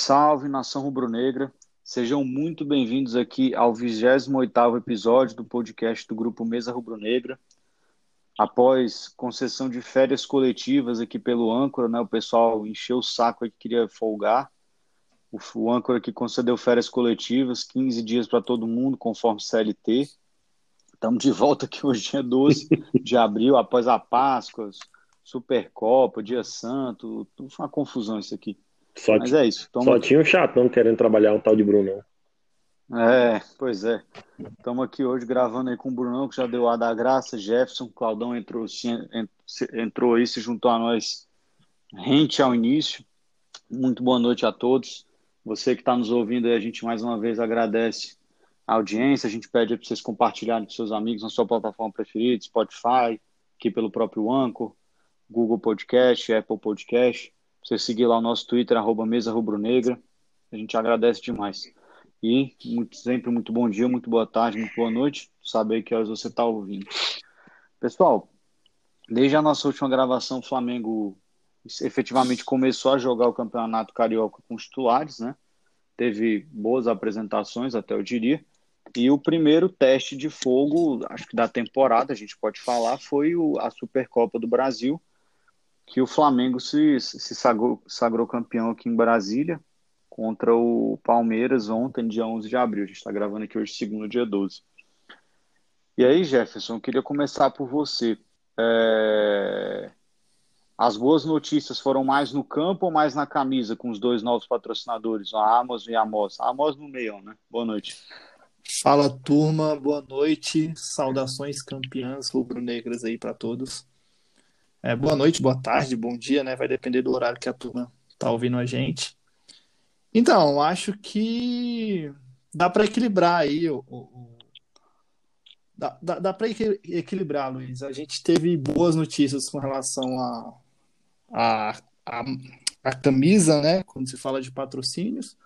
Salve, nação rubro-negra. Sejam muito bem-vindos aqui ao 28º episódio do podcast do Grupo Mesa Rubro-Negra. Após concessão de férias coletivas aqui pelo âncora, né, o pessoal encheu o saco e queria folgar. O, o âncora aqui concedeu férias coletivas, 15 dias para todo mundo, conforme CLT. Estamos de volta aqui hoje, dia 12 de abril, após a Páscoa, Supercopa, Dia Santo, tudo foi uma confusão isso aqui. Só Mas é isso. Só tinha um chatão querendo trabalhar um tal de Brunão. É, pois é. Estamos aqui hoje gravando aí com o Brunão, que já deu a da graça, Jefferson, Claudão entrou, entrou aí, se juntou a nós rente ao início. Muito boa noite a todos. Você que está nos ouvindo aí, a gente mais uma vez agradece a audiência. A gente pede para vocês compartilharem com seus amigos na sua plataforma preferida, Spotify, aqui pelo próprio Anchor, Google Podcast, Apple Podcast. Você seguir lá o nosso Twitter, arroba Mesa Rubro Negra. A gente agradece demais. E muito, sempre muito bom dia, muito boa tarde, muito boa noite. Saber que horas você está ouvindo. Pessoal, desde a nossa última gravação, o Flamengo efetivamente começou a jogar o Campeonato Carioca com os titulares, né? Teve boas apresentações, até eu diria. E o primeiro teste de fogo, acho que da temporada, a gente pode falar, foi a Supercopa do Brasil, que o Flamengo se, se sagrou, sagrou campeão aqui em Brasília contra o Palmeiras ontem, dia 11 de abril. A gente está gravando aqui hoje, segundo dia 12. E aí, Jefferson, eu queria começar por você. É... As boas notícias foram mais no campo ou mais na camisa com os dois novos patrocinadores, a Amazon e a Amos? A Amos no meio, né? Boa noite. Fala, turma. Boa noite. Saudações campeãs rubro-negras aí para todos. É, boa noite, boa tarde, bom dia, né? Vai depender do horário que a turma tá ouvindo a gente. Então, acho que dá para equilibrar aí o, o, dá, dá, dá para equilibrar, Luiz. A gente teve boas notícias com relação a, a, a, a camisa, né? Quando se fala de patrocínios.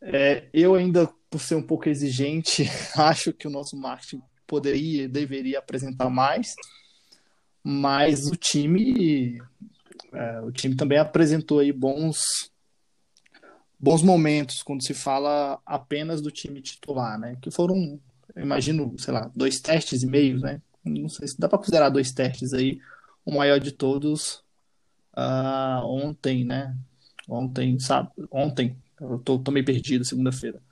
É, eu ainda, por ser um pouco exigente, acho que o nosso marketing poderia, deveria apresentar mais mas o time é, o time também apresentou aí bons bons momentos quando se fala apenas do time titular, né? Que foram, imagino, sei lá, dois testes e meio, né? Não sei se dá para considerar dois testes aí, o maior de todos uh, ontem, né? Ontem, sabe? Ontem, eu tô, tô meio perdido, segunda-feira,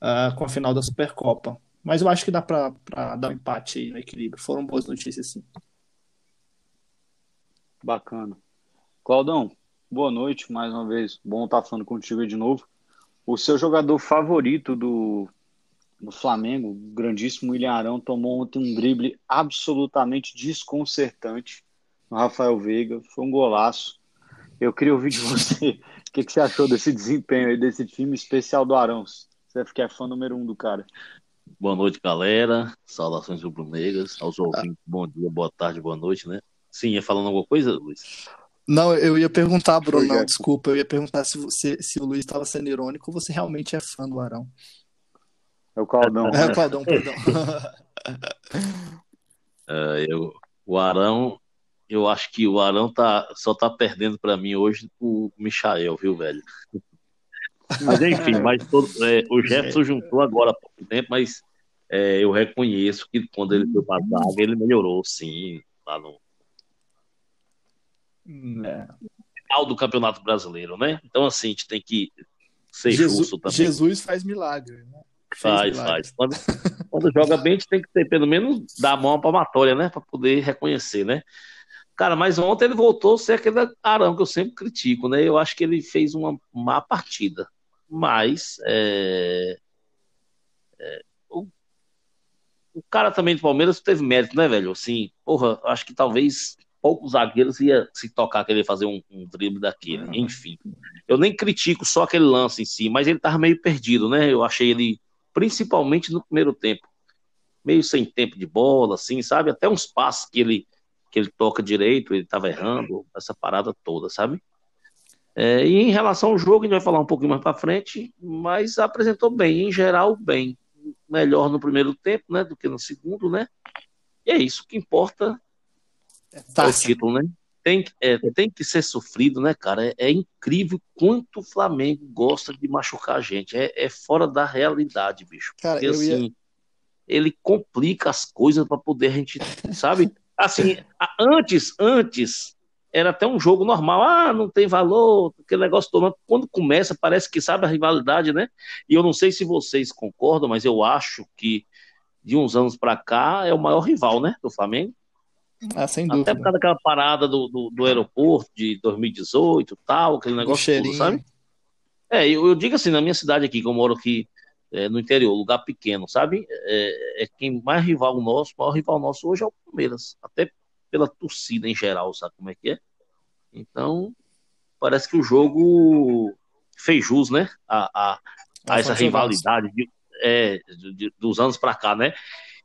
uh, com a final da Supercopa. Mas eu acho que dá para dar um empate aí no equilíbrio. Foram boas notícias, sim. Bacana. Claudão, boa noite mais uma vez. Bom estar falando contigo de novo. O seu jogador favorito do, do Flamengo, o grandíssimo William Arão, tomou ontem um drible absolutamente desconcertante no Rafael Veiga. Foi um golaço. Eu queria ouvir de você o que, que, você achou desse desempenho aí, desse time especial do Arão. Você que é fã número um do cara. Boa noite, galera. Saudações rubro-negras. Aos ouvintes, bom dia, boa tarde, boa noite, né? Sim, ia falando alguma coisa, Luiz? Não, eu ia perguntar, Bruno, não, desculpa, eu ia perguntar se, você, se o Luiz estava sendo irônico ou você realmente é fã do Arão. É o Claudão. É o Claudão, perdão. uh, eu, o Arão, eu acho que o Arão tá, só tá perdendo para mim hoje o Michael, viu, velho? Mas enfim, mas todo, é, o Jefferson juntou agora há pouco tempo, mas é, eu reconheço que quando ele foi para a ele melhorou, sim, lá no. Final do Campeonato Brasileiro, né? Então, assim, a gente tem que ser Jesus, justo também. Jesus faz milagre, né? Faz, faz. Quando, quando, joga bem, a gente tem que ter pelo menos dar a mão à palmatória, né? Para poder reconhecer, né? Cara, mas ontem ele voltou a ser aquele Arão que eu sempre critico, né? Eu acho que ele fez uma má partida. Mas é, é, o, o, cara também do Palmeiras teve mérito, né, velho? Assim, porra, acho que talvez poucos zagueiros ia se tocar querer fazer um, um drible daquele. Uhum. Enfim, eu nem critico só aquele lance em si, mas ele tava meio perdido, né? Eu achei ele, principalmente no primeiro tempo, meio sem tempo de bola, assim, sabe? Até uns passos que ele que ele toca direito, ele tava errando, essa parada toda, sabe? É, e em relação ao jogo, a gente vai falar um pouquinho mais para frente, mas apresentou bem, em geral, bem. Melhor no primeiro tempo, né, do que no segundo, né? E é isso que importa é o título, né? tem, é, tem que ser sofrido, né, cara? É, é, incrível quanto o Flamengo gosta de machucar a gente. É, é fora da realidade, bicho. Cara, Porque, assim, ia... ele complica as coisas para poder a gente, sabe? Assim, antes, antes, era até um jogo normal. Ah, não tem valor, aquele negócio todo. Quando começa, parece que sabe a rivalidade, né? E eu não sei se vocês concordam, mas eu acho que de uns anos para cá é o maior rival, né, do Flamengo. Ah, sem dúvida. Até por causa daquela parada do, do, do aeroporto de 2018 tal, aquele negócio todo, sabe? É, eu, eu, digo assim, na minha cidade aqui, que eu moro aqui é, no interior, lugar pequeno, sabe? É, é, quem mais rival nosso, maior rival nosso hoje é o Palmeiras. Até pela torcida em geral, sabe como é que é? Então, parece que o jogo fez jus, né? A, a, a essa rivalidade de, é, de, dos anos para cá, né?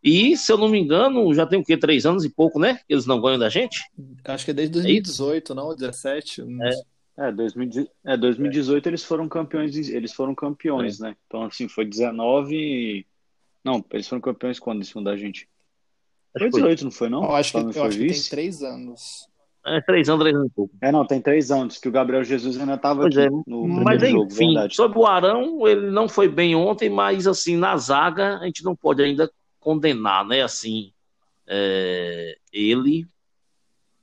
E, se eu não me engano, já tem o quê? Três anos e pouco, né? Que eles não ganham da gente? Acho que é desde 2018, é não? 17? É. É, 2000, é, 2018 eles foram campeões, eles foram campeões, é. né? Então, assim, foi 19. Não, eles foram campeões quando em cima da gente? Foi 18, não foi, não? Eu acho que, eu acho que tem três anos. É, três anos, três anos e pouco. É, não, tem três anos, que o Gabriel Jesus ainda estava aqui é. no Mas, jogo, enfim, verdade. sobre o Arão, ele não foi bem ontem, mas, assim, na zaga, a gente não pode ainda condenar, né, assim, é, ele,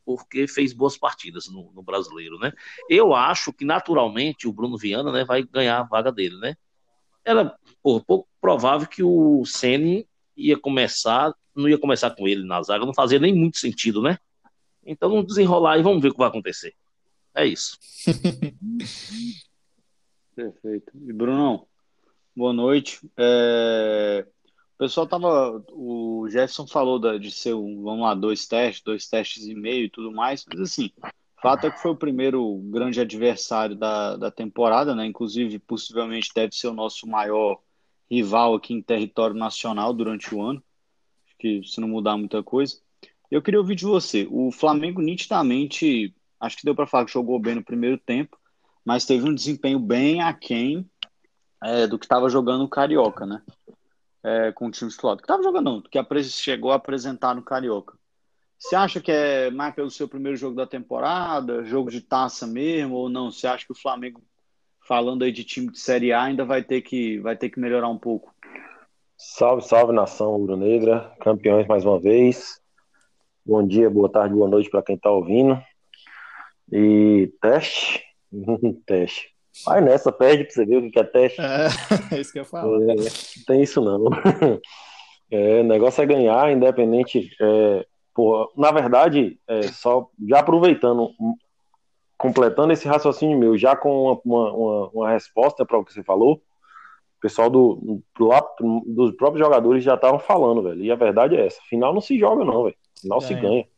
porque fez boas partidas no, no, brasileiro, né? Eu acho que naturalmente o Bruno Viana, né, vai ganhar a vaga dele, né? Era pô, pouco provável que o Ceni ia começar, não ia começar com ele na zaga, não fazia nem muito sentido, né? Então vamos desenrolar e vamos ver o que vai acontecer. É isso. Perfeito. E Brunão, boa noite. É pessoal tava. O Jefferson falou da, de ser um, vamos lá, dois testes, dois testes e meio e tudo mais, mas assim, fato é que foi o primeiro grande adversário da, da temporada, né? Inclusive, possivelmente deve ser o nosso maior rival aqui em território nacional durante o ano. Que se não mudar muita coisa. Eu queria ouvir de você. O Flamengo nitidamente, acho que deu para falar que jogou bem no primeiro tempo, mas teve um desempenho bem aquém é, do que estava jogando o Carioca, né? É, com o time titular. Que estava jogando, não, que chegou a apresentar no Carioca. Você acha que é mais pelo seu primeiro jogo da temporada, jogo de taça mesmo, ou não? Você acha que o Flamengo, falando aí de time de Série A, ainda vai ter que, vai ter que melhorar um pouco? Salve, salve nação rubro-negra, campeões mais uma vez. Bom dia, boa tarde, boa noite para quem está ouvindo. E teste, teste. Vai nessa, perde pra você ver o que é teste. É, é isso que eu falo. É, não tem isso não. É, o negócio é ganhar, independente. É, porra, na verdade, é, só já aproveitando, completando esse raciocínio meu, já com uma, uma, uma resposta para o que você falou, o pessoal do, do, dos próprios jogadores já estavam falando, velho. E a verdade é essa: final não se joga, não, velho. Final se ganha.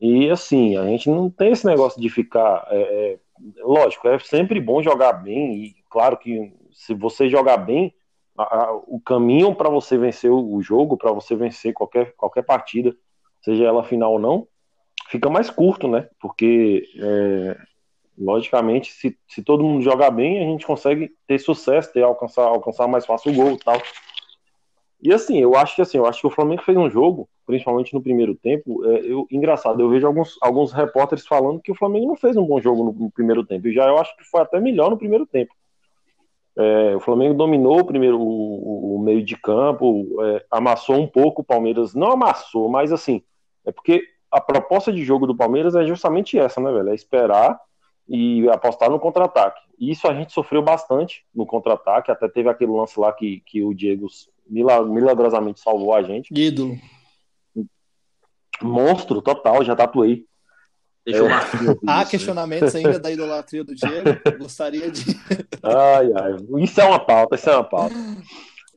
E assim, a gente não tem esse negócio de ficar é, é lógico, é sempre bom jogar bem, e claro que se você jogar bem, a, a, o caminho para você vencer o, o jogo, para você vencer qualquer, qualquer partida, seja ela final ou não, fica mais curto, né? Porque, é, logicamente, se, se todo mundo jogar bem, a gente consegue ter sucesso, ter alcançar, alcançar mais fácil o gol e tal. E assim, eu acho que assim, eu acho que o Flamengo fez um jogo, principalmente no primeiro tempo, é, eu, engraçado, eu vejo alguns, alguns repórteres falando que o Flamengo não fez um bom jogo no, no primeiro tempo. E já eu acho que foi até melhor no primeiro tempo. É, o Flamengo dominou o primeiro o, o meio de campo, é, amassou um pouco o Palmeiras, não amassou, mas assim, é porque a proposta de jogo do Palmeiras é justamente essa, né, velho? É esperar e apostar no contra-ataque. Isso a gente sofreu bastante no contra-ataque, até teve aquele lance lá que, que o Diego milagrosamente salvou a gente. Ídolo. Monstro total, já tatuei. Deixa é. Há questionamentos ainda da idolatria do Diego? Gostaria de. ai, ai. Isso é uma pauta, isso é uma pauta.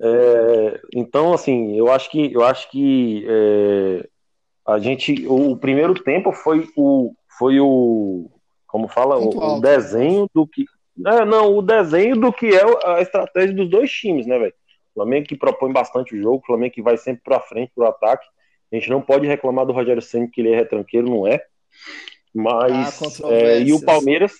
É, então, assim, eu acho que eu acho que é, a gente. O, o, primeiro tempo foi o. Foi o. Como fala? O, o, desenho do que. É, não, o desenho do que é a estratégia dos dois times, né, velho? Flamengo que propõe bastante o jogo, Flamengo que vai sempre para frente pro ataque. A gente não pode reclamar do Rogério Senna que ele é retranqueiro, não é. Mas ah, é, e o Palmeiras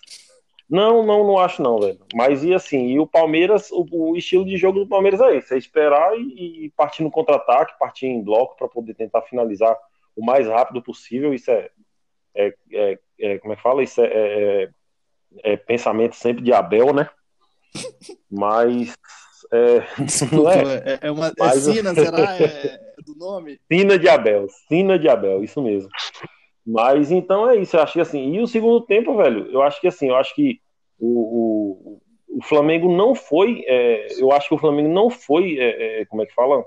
não, não, não acho não, velho. Mas e assim, e o Palmeiras, o, o estilo de jogo do Palmeiras é esse, é esperar e, e partir no contra-ataque, partir em bloco para poder tentar finalizar o mais rápido possível. Isso é, é, é, é, como é que fala? Isso é, é, é, pensamento sempre de Abel, né? Mas. É, Desculpa, é, é, uma. É Sina, será? É, do nome? Sina de Abel, Sina de Abel, isso mesmo. Mas então é isso, eu acho que assim. E o segundo tempo, velho, eu acho que assim, eu acho que o, o, o Flamengo não foi. É, eu acho que o Flamengo não foi. É, é como é que fala?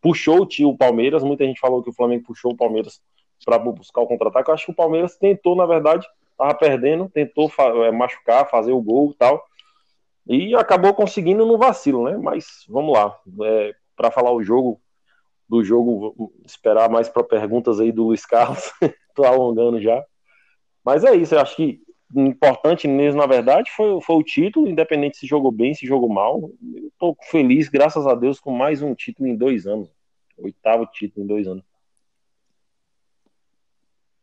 Puxou o tio Palmeiras. Muita gente falou que o Flamengo puxou o Palmeiras para buscar o contra-ataque. Eu acho que o Palmeiras tentou, na verdade, tava perdendo, tentou é, machucar, fazer o gol e tal. E acabou conseguindo no vacilo, né? Mas vamos lá. É, para falar o jogo, do jogo, esperar mais para perguntas aí do Luiz Carlos. Tô alongando já. Mas é isso, eu acho que importante mesmo, na verdade, foi, foi o título, independente se jogou bem, se jogou mal. Eu tô feliz, graças a Deus, com mais um título em dois anos. Oitavo título em dois anos.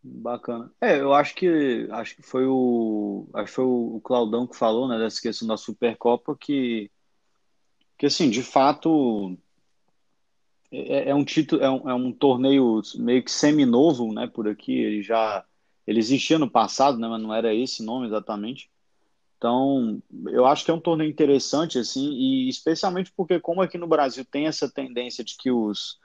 Bacana. É, eu acho que acho que foi o acho que foi o Claudão que falou, né, dessa questão da Supercopa que que assim, de fato é, é um título, é um, é um torneio meio que semi-novo, né, por aqui, ele já ele existia no passado, né, mas não era esse nome exatamente. Então, eu acho que é um torneio interessante, assim, e especialmente porque como aqui no Brasil tem essa tendência de que os,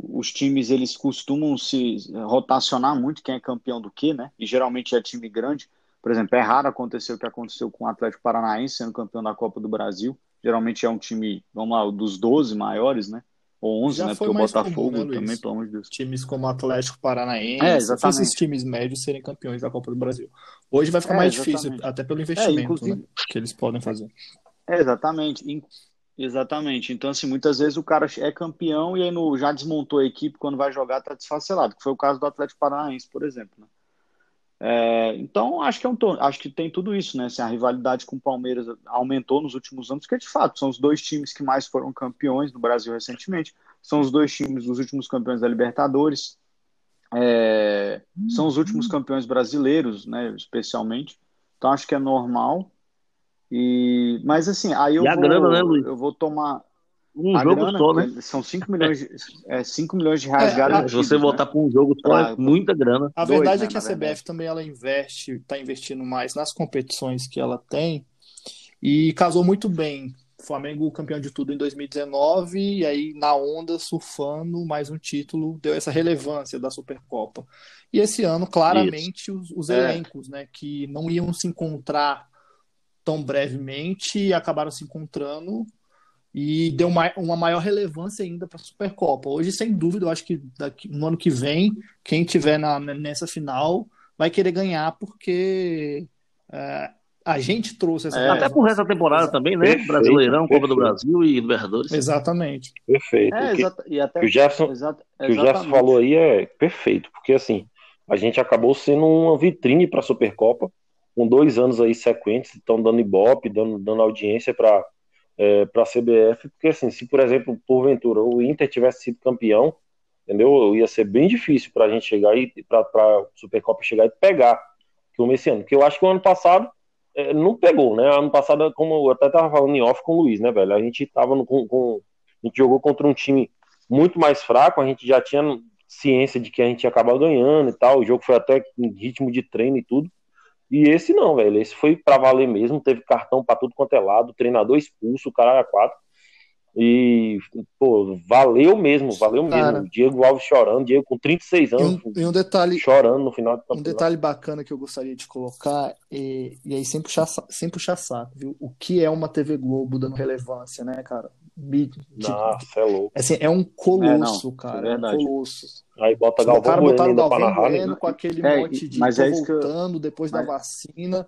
os times, eles costumam se rotacionar muito quem é campeão do que, né, e geralmente é time grande. Por exemplo, é raro acontecer o que aconteceu com o Atlético Paranaense sendo campeão da Copa do Brasil. Geralmente é um time, vamos lá, dos 12 maiores, né? Ou 11, Já né? Porque o Botafogo comum, né, também, pelo amor de Deus. Times como Atlético Paranaense, é, exatamente. esses times médios serem campeões da Copa do Brasil. Hoje vai ficar é, mais exatamente. difícil, até pelo é, investimento é, inclusive... né, que eles podem fazer. É, exatamente. Exatamente. Então, assim, muitas vezes o cara é campeão e aí no, já desmontou a equipe, quando vai jogar tá desfacelado, que foi o caso do Atlético Paranaense, por exemplo. Né? É, então, acho que, é um, acho que tem tudo isso, né? Assim, a rivalidade com o Palmeiras aumentou nos últimos anos, porque de fato são os dois times que mais foram campeões no Brasil recentemente, são os dois times dos últimos campeões da Libertadores, é, são os últimos campeões brasileiros, né? Especialmente. Então, acho que é normal. E, mas assim, aí eu, e a vou, grana, né, Luiz? eu vou tomar. Um a jogo grana, só, né? São 5 milhões, de, é, 5 milhões de reais é, garantidos. Se você né? voltar para um jogo só, é muita grana. A Dois, verdade né, é que a CBF verdade. também ela investe, está investindo mais nas competições que ela tem e casou muito bem. Flamengo campeão de tudo em 2019 e aí na onda surfando mais um título deu essa relevância da Supercopa. E esse ano claramente Isso. os, os é. elencos, né, que não iam se encontrar tão brevemente acabaram se encontrando e deu uma, uma maior relevância ainda para a Supercopa. Hoje, sem dúvida, eu acho que daqui, no ano que vem, quem tiver na, nessa final vai querer ganhar, porque é, a gente trouxe essa. É, até por essa temporada também, né? Perfeito, Brasileirão, perfeito. Copa do Brasil e Libertadores. Exatamente. Perfeito. É, exata, e até, o Jefferson, exata, que o Jefferson falou aí é perfeito, porque assim, a gente acabou sendo uma vitrine para a Supercopa, com dois anos aí sequentes, estão dando ibope, dando, dando audiência para é, para a CBF, porque assim, se por exemplo, porventura o Inter tivesse sido campeão, entendeu? Ia ser bem difícil para a gente chegar e para a Supercopa chegar e pegar que esse ano, porque eu acho que o ano passado é, não pegou, né? Ano passado, como eu até tava falando em off com o Luiz, né, velho? A gente tava no, com, com, a gente jogou contra um time muito mais fraco, a gente já tinha ciência de que a gente ia acabar ganhando e tal. O jogo foi até em ritmo de treino e tudo. E esse não, velho. Esse foi para valer mesmo. Teve cartão para tudo quanto é lado, treinador expulso, o cara quatro. E, pô, valeu mesmo, valeu mesmo. o Diego Alves chorando, Diego com 36 anos. E um, e um detalhe. Chorando no final do campeonato. Um detalhe bacana que eu gostaria de colocar, e, e aí sem puxar, sem puxar saco, viu? O que é uma TV Globo dando relevância, né, cara? Nossa, é louco. Assim, é um colosso, é, cara. É, é um colosso. Aí bota Galvão cara botaram Galvão narrar, né? com aquele é, monte de mas é voltando eu... depois mas... da vacina.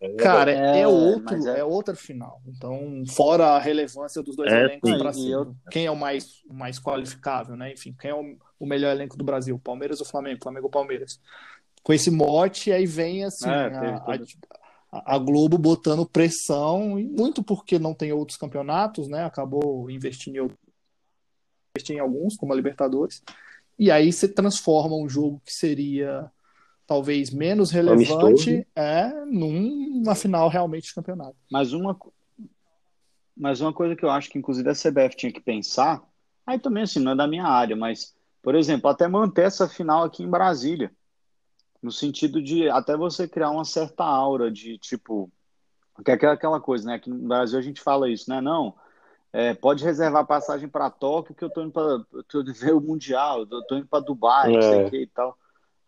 É, cara, é, é outro, é... é outra final. Então, fora a relevância dos dois elencos para cima. Eu... Quem é o mais, o mais qualificável, né? Enfim, quem é o, o melhor elenco do Brasil? Palmeiras ou Flamengo? Flamengo ou Palmeiras? Com esse mote, aí vem assim, a, a, a Globo botando pressão, muito porque não tem outros campeonatos, né? Acabou investindo em, investindo em alguns, como a Libertadores. E aí você transforma um jogo que seria talvez menos relevante é numa final realmente de campeonato. Mas uma, mas uma coisa que eu acho que inclusive a CBF tinha que pensar, aí também assim, não é da minha área, mas, por exemplo, até manter essa final aqui em Brasília. No sentido de até você criar uma certa aura de tipo. Que é aquela coisa, né? Aqui no Brasil a gente fala isso, né? Não, é, pode reservar passagem para Tóquio, que eu tô indo para ver o Mundial, eu tô indo para Dubai, é. não sei o que e tal.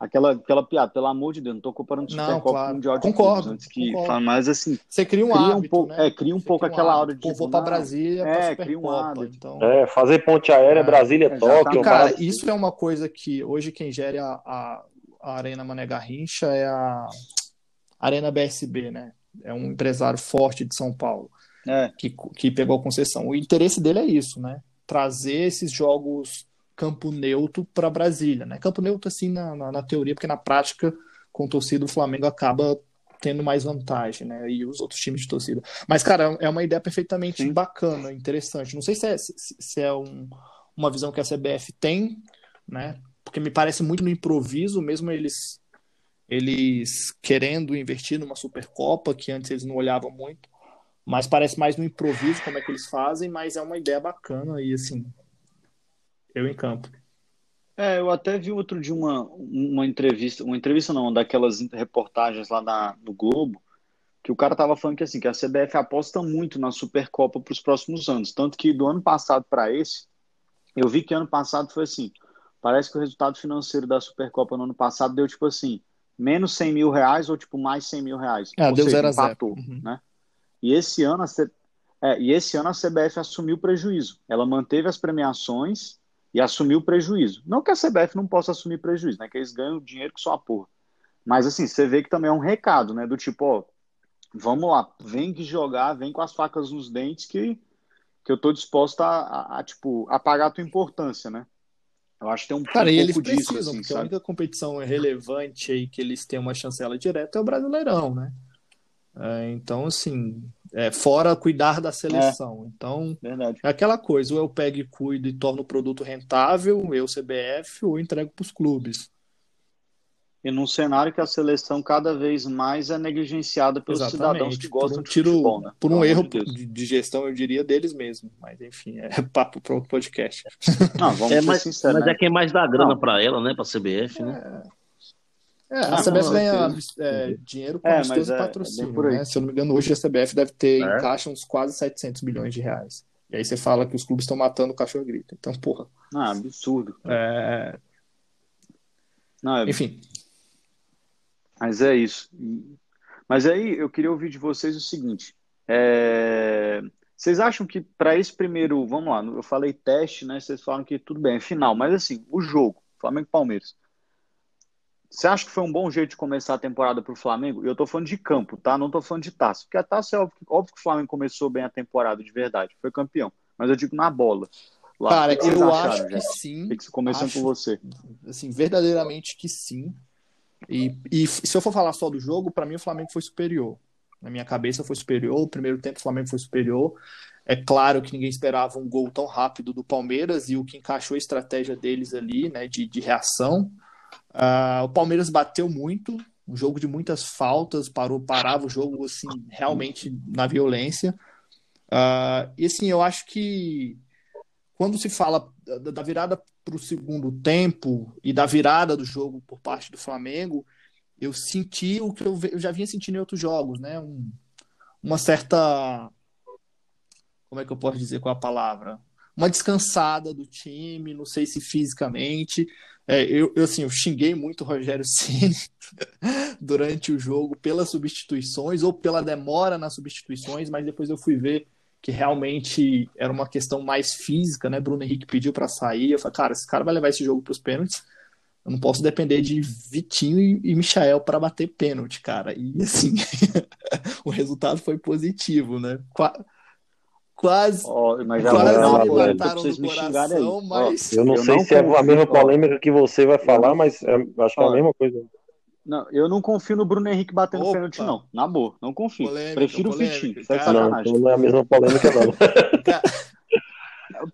Aquela, aquela piada, pelo amor de Deus, não tô comparando o Supercopa claro. com o Mundial de concordo, clubes, antes que concordo. mas assim, você cria um cria hábito, um pouco, né? é, cria um você pouco aquela aura de vou para Brasília, é, cria um hábito. Então... É, fazer ponte aérea é, Brasília, Tóquio, cara, isso é uma coisa que hoje quem gere a, a, a Arena Mané Garrincha é a Arena BSB, né? É um empresário forte de São Paulo é. que, que pegou a concessão. O interesse dele é isso, né? Trazer esses jogos campo neutro para Brasília, né? Campo neutro assim na, na, na, teoria, porque na prática com torcida o Flamengo acaba tendo mais vantagem, né? E os outros times de torcida. Mas cara, é uma ideia perfeitamente Sim. bacana, interessante. Não sei se é, se, se é um, uma visão que a CBF tem, né? Porque me parece muito no improviso, mesmo eles eles querendo investir numa Supercopa que antes eles não olhavam muito, mas parece mais no improviso como é que eles fazem, mas é uma ideia bacana e assim, eu em campo. É, eu até vi outro de uma, uma entrevista, uma entrevista não, daquelas reportagens lá na, no Globo, que o cara tava falando que assim, que a CBF aposta muito na Supercopa para os próximos anos, tanto que do ano passado para esse, eu vi que ano passado foi assim, parece que o resultado financeiro da Supercopa no ano passado deu tipo assim, menos 100 mil reais ou tipo mais 100 mil reais. É, ou deu seja, zero empatou, zero. Uhum. né? E esse ano a C... é, e esse ano a CBF assumiu prejuízo. Ela manteve as premiações e assumiu o prejuízo. Não que a CBF não possa assumir prejuízo, né? Que eles ganham dinheiro que só a porra. Mas assim, você vê que também é um recado, né? Do tipo, ó, vamos lá, vem que jogar, vem com as facas nos dentes que, que eu tô disposto a, a, a tipo, a pagar a tua importância, né? Eu acho que tem um, Cara, um e eles pouco precisam, disso, assim, porque a sabe? única competição relevante aí que eles têm uma chancela direta é o Brasileirão, né? É, então, assim, é, fora cuidar da seleção. Então, Verdade. é aquela coisa, ou eu pego e cuido e torno o produto rentável, eu CBF, ou entrego para os clubes. E num cenário que a seleção cada vez mais é negligenciada pelos cidadãos que gostam um de tiro, futebol, né? Por Pelo um amor erro de de, de gestão, eu diria, deles mesmo. Mas, enfim, é papo para outro podcast. Não, vamos É, ser mas, sinceros, mas né? é quem mais dá grana para ela, né? Para CBF, né? É, a Ah, CBF com ganha é, dinheiro com É, e é- é patrocínio, bem por aí. né? Se eu não me engano, hoje a CBF deve ter É. em caixa uns quase 700 milhões de reais. E aí você fala que os clubes estão matando o cachorro grita. Então, porra. Ah, absurdo. é, Não, é- Enfim, Mas é isso. Mas aí eu queria ouvir de vocês o seguinte: é, vocês acham que para esse primeiro, vamos lá, eu falei teste, né? Vocês falam que tudo bem, é final, mas assim, o jogo, Flamengo e Palmeiras. Você acha que foi um bom jeito de começar a temporada para o Flamengo? Eu tô falando de campo, tá? Não tô falando de taça. Porque a taça é óbvio, que- óbvio que o Flamengo começou bem a temporada de verdade, foi campeão. Mas eu digo na bola. Lá, cara, eu acharam, acho que sim. Que que- Começando acho- com você. Assim, verdadeiramente que sim. E, e se eu for falar só do jogo, para mim o Flamengo foi superior. Na minha cabeça foi superior. O primeiro tempo o Flamengo foi superior. É claro que ninguém esperava um gol tão rápido do Palmeiras e o que encaixou a estratégia deles ali, né, de, de reação. Ah, o Palmeiras bateu muito, um jogo de muitas faltas, parou, parava o jogo assim realmente na violência. Ah, e assim, eu acho que quando se fala da virada para o segundo tempo e da virada do jogo por parte do Flamengo, eu senti o que eu, eu já vinha sentindo em outros jogos, né? Um- uma certa. Como é que eu posso dizer é a palavra? Uma descansada do time, não sei se fisicamente. É, eu, eu, assim, eu xinguei muito o Rogério Ceni durante o jogo pelas substituições ou pela demora nas substituições, mas depois eu fui ver que realmente era uma questão mais física, né? Bruno Henrique pediu para sair. Eu falei, cara, esse cara vai levar esse jogo para os pênaltis. Eu não posso depender de Vitinho e, e Michael para bater pênalti, cara. E assim, o resultado foi positivo, né? Qua- quase Ó, mas já quase vou dar uma me mataram aí. coração, mas Eu não Eu sei não se é a mesma polêmica que você vai falar, mas é, acho que é a mesma coisa. Não, eu não confio no Bruno Henrique batendo Opa. pênalti, não. Na boa, não confio. Polêmica, Prefiro polêmica, o Vitinho. Tá de cara. Não, então não é a mesma polêmica, não.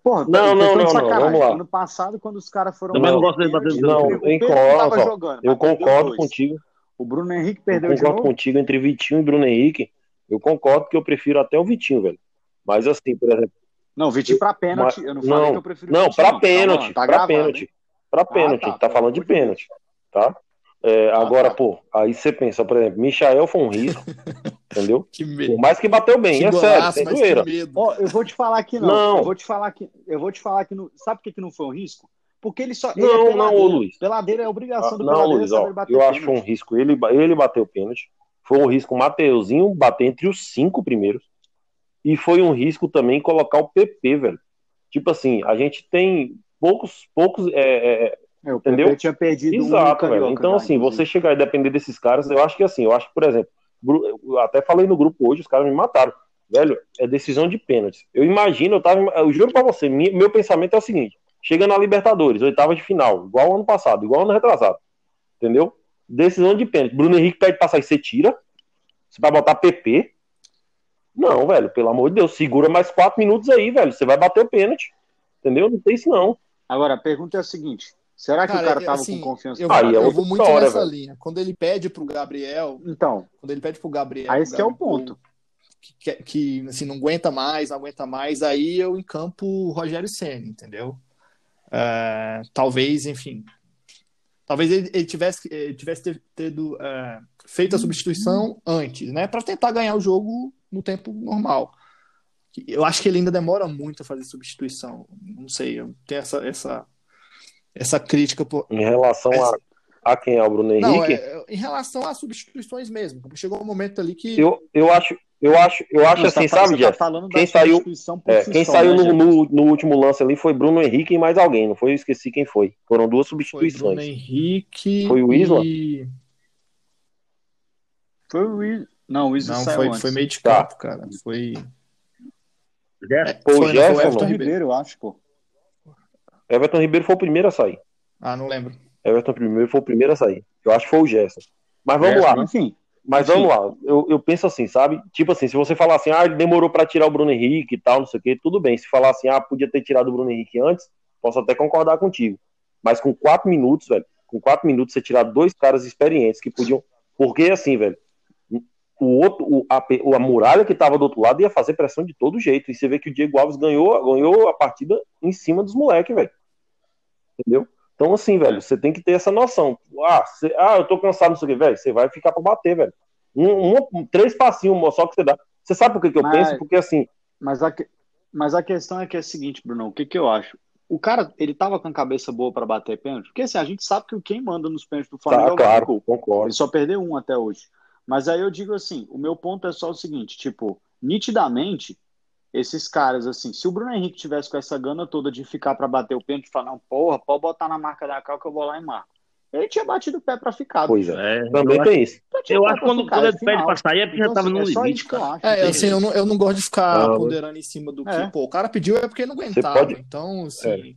Porra, Não, tá- não, de não, não, sacanagem. vamos lá. Ano passado, quando os caras foram. Também não bater gosto dele batendo pênalti, Não, o eu concordo, jogando, Eu concordo dois. contigo. O Bruno Henrique Eu perdeu de concordo contigo entre Vitinho e Bruno Henrique. Eu concordo que eu prefiro até o Vitinho, velho. Mas assim, por exemplo. Não, Vitinho pra pênalti. Mas- Eu não falei não, que eu prefiro o Não, Vitinho, pra pênalti. tá pra gravado, pênalti. hein? Pra pênalti. tá, a gente tá pelo falando de de pênalti. Tá? É, agora, tá. pô, aí você pensa, por exemplo, Michael foi um risco, entendeu? Que Por medo. mais que bateu bem, Que é sério, golaço, sem mas zoeira. Ó, eu vou te falar que não. Não. Eu vou te falar que eu vou te falar que não. Sabe por que, que não foi um risco? Porque ele só. ele Não, é não, ô. Luiz. Peladeiro é obrigação Ah, do Não, peladeiro Luiz, saber ó, bater eu acho que foi um pênalti. risco ele, ele bateu o pênalti. Foi um risco o Mateuzinho bater entre os cinco primeiros. E foi um risco também colocar o PP, velho. Tipo assim, a gente tem poucos, poucos. é, é, é, o Entendeu? PP tinha perdido um Exato, velho. Carioca Então, assim, você chegar e depender desses caras, eu acho que assim, eu acho que, por exemplo, eu até falei no grupo hoje, os caras me mataram. Velho, é decisão de pênaltis. Eu imagino, eu tava. Eu juro pra você, meu pensamento é o seguinte: chega na Libertadores, oitava de final, igual ano passado, igual ano retrasado. Entendeu? Decisão de pênalti. Bruno Henrique pede pra sair, você tira. Você vai botar PP? Não, velho, pelo amor de Deus, segura mais quatro minutos aí, velho. Você vai bater o pênalti. Entendeu? Não tem isso, não. Agora, a pergunta é a seguinte: será que Cara, o cara eu- tava assim, com confiança Eu, é eu outra vou muito história, nessa velho. linha. Quando ele pede pro Gabriel, Então, quando ele pede pro Gabriel, aí esse que é o ponto. que, que, que, assim, não aguenta mais, não aguenta mais, aí eu encampo o Rogério Senna, entendeu? É, talvez, enfim. Talvez ele, ele tivesse, ele tivesse ter- tido, é, feito a substituição antes, né? Para tentar ganhar o jogo no tempo normal. Eu acho que ele ainda demora muito a fazer substituição. Não sei, eu tenho essa, essa, essa crítica. Por... Em relação a, a quem é o Bruno Não, Henrique. é, em relação às substituições mesmo. Chegou um momento ali que. Eu, eu acho, eu acho, eu acho Não, assim, você tá- sabe, tá Jeff? da Quem saiu- substituição por É, quem só, saiu né, no, Jeff? no, no último lance ali foi Bruno Henrique e mais alguém, não foi? Eu esqueci quem foi. Foram duas Foi substituições. Bruno Henrique. Foi o Isla? e- Foi o Will. Não, o Isla Não, saiu foi, antes. foi meio de Tá. campo, cara. Foi. Foi o foi, foi o Everton Everton Ribeiro. Ribeiro, eu acho, pô. Everton Ribeiro foi o primeiro a sair. Ah, não lembro. Everton Ribeiro foi o primeiro a sair. Eu acho que foi o Gerson. Mas vamos Gerson, lá. Enfim, Mas enfim. vamos lá. Eu, eu penso assim, sabe? Tipo assim, se você falar assim, ah, ele demorou pra tirar o Bruno Henrique e tal, não sei o quê, tudo bem. Se falar assim, ah, podia ter tirado o Bruno Henrique antes, posso até concordar contigo. Mas com quatro minutos, velho, com quatro minutos você tirar dois caras experientes que podiam. Porque assim, velho, o outro, o, a, a muralha que tava do outro lado ia fazer pressão de todo jeito. E você vê que o Diego Alves ganhou, ganhou a partida em cima dos moleques, velho. Entendeu? Então, assim, velho, você tem que ter essa noção. Ah, você- ah eu tô cansado, não sei o que, velho. Você vai ficar pra bater, velho. Um, um- três passinhos só que você dá. Você sabe por que, que eu Mas- penso? Porque assim, Mas a, que- mas a questão é que é a seguinte, Bruno, o que que eu acho? O cara, ele tava com a cabeça boa pra bater pênalti, porque assim, a gente sabe que quem manda nos pênaltis do Flamengo é tá o claro, Gabigol. concordo. Ele só perdeu um até hoje. Mas aí eu digo assim, o meu ponto é só o seguinte, tipo, nitidamente, esses caras, assim, se o Bruno Henrique tivesse com essa gana toda de ficar pra bater o pênalti e falar, não, porra, pode botar na marca da cal que eu vou lá e marco. Ele tinha batido o pé pra ficar. Pois é. é, Também tem isso. Eu acho que quando, ficar, quando é ele pede final. pra sair é porque já Então, tava assim, no é limite, que eu cara. acho. É, assim, eu não, eu não gosto de ficar Ah, ponderando em cima do que. É. Pô, o cara pediu é porque ele não aguentava. pode- Então, assim.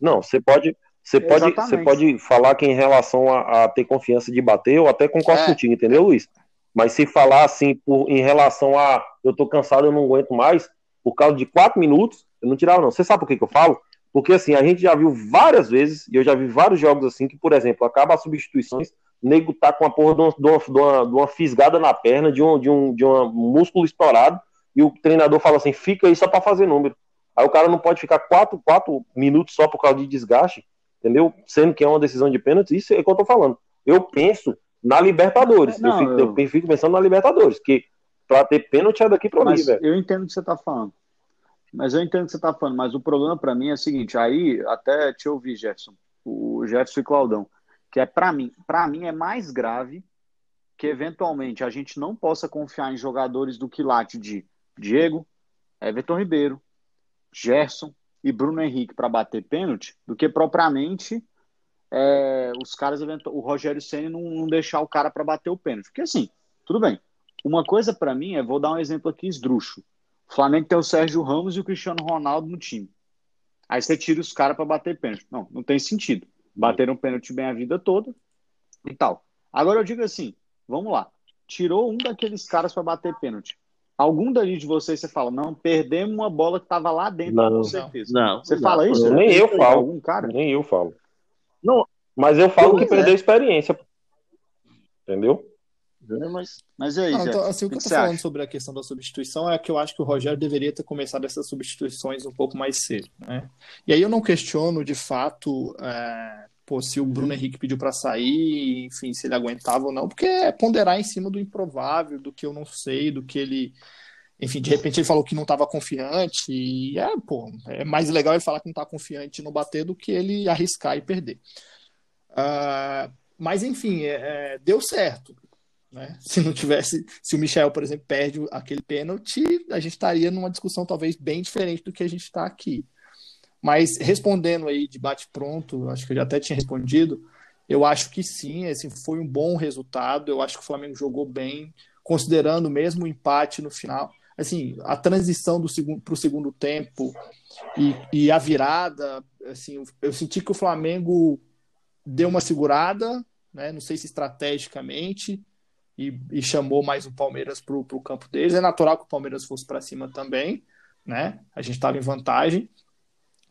Não, você pode, você pode, você pode falar que em relação a, a ter confiança de bater, eu até concordo É. contigo, entendeu, Luiz? Mas se falar assim, por, em relação a eu tô cansado, eu não aguento mais, por causa de quatro minutos, eu não tirava, não. Você sabe por que, que eu falo? Porque assim, a gente já viu várias vezes, e eu já vi vários jogos assim, que, por exemplo, acaba as substituições, o nego tá com a porra de uma, de uma, de uma- de uma fisgada na perna, de um, de, um, de um músculo estourado, e o treinador fala assim: fica aí só pra fazer número. Aí o cara não pode ficar quatro, quatro minutos só por causa de desgaste, entendeu? Sendo que é uma decisão de pênalti, isso é o que eu tô falando. Eu penso na Libertadores. Não, eu, fico, eu- eu fico pensando na Libertadores, que pra ter pênalti é daqui pra ali, velho. eu entendo o que você tá falando. Mas eu entendo o que você tá falando. Mas o problema pra mim é o seguinte, aí até te ouvir, Jefferson, o Jefferson e Claudão, que é pra mim, para mim é mais grave que eventualmente a gente não possa confiar em jogadores do quilate de Diego, Everton Ribeiro, Gerson e Bruno Henrique para bater pênalti, do que propriamente é, os caras, o Rogério Ceni não, não deixar o cara para bater o pênalti. Porque assim, tudo bem. Uma coisa para mim é, vou dar um exemplo aqui esdrúxulo. O Flamengo tem o Sérgio Ramos e o Cristiano Ronaldo no time. Aí você tira os caras para bater pênalti. Não, não tem sentido. Bateram pênalti bem a vida toda e tal. Agora eu digo assim, vamos lá. Tirou um daqueles caras para bater pênalti. Algum dali de vocês você fala, não, perdemos uma bola que estava lá dentro, Não. com certeza. Não. Você fala isso? Nem eu falo. Algum cara? Nem eu falo. Não. Mas eu falo Pois que é. perdeu experiência. Entendeu? É, mas Mas e Não, Zé? então, assim, o que eu tô falando acha? sobre a questão da substituição é que eu acho que o Rogério deveria ter começado essas substituições um pouco mais cedo, né? E aí eu não questiono, de fato, é, pô, se o Bruno Henrique pediu para sair, enfim, se ele aguentava ou não, porque é ponderar em cima do improvável, do que eu não sei, do que ele. Enfim, de repente ele falou que não estava confiante, e é, pô, é mais legal ele falar que não está confiante no bater do que ele arriscar e perder. Uh, mas, enfim, é, é, deu certo. Né? Se não tivesse, se o Michel, por exemplo, perde aquele pênalti, a gente estaria numa discussão talvez bem diferente do que a gente está aqui. Mas respondendo aí de bate pronto, acho que eu já até tinha respondido. Eu acho que sim, assim, foi um bom resultado. Eu acho que o Flamengo jogou bem, considerando mesmo o empate no final. Assim, a transição do segundo para o segundo tempo e, e, a virada, assim, eu senti que o Flamengo deu uma segurada, né? Não sei se estrategicamente e, e chamou mais o Palmeiras para o campo deles. É natural que o Palmeiras fosse para cima também, né? A gente estava em vantagem.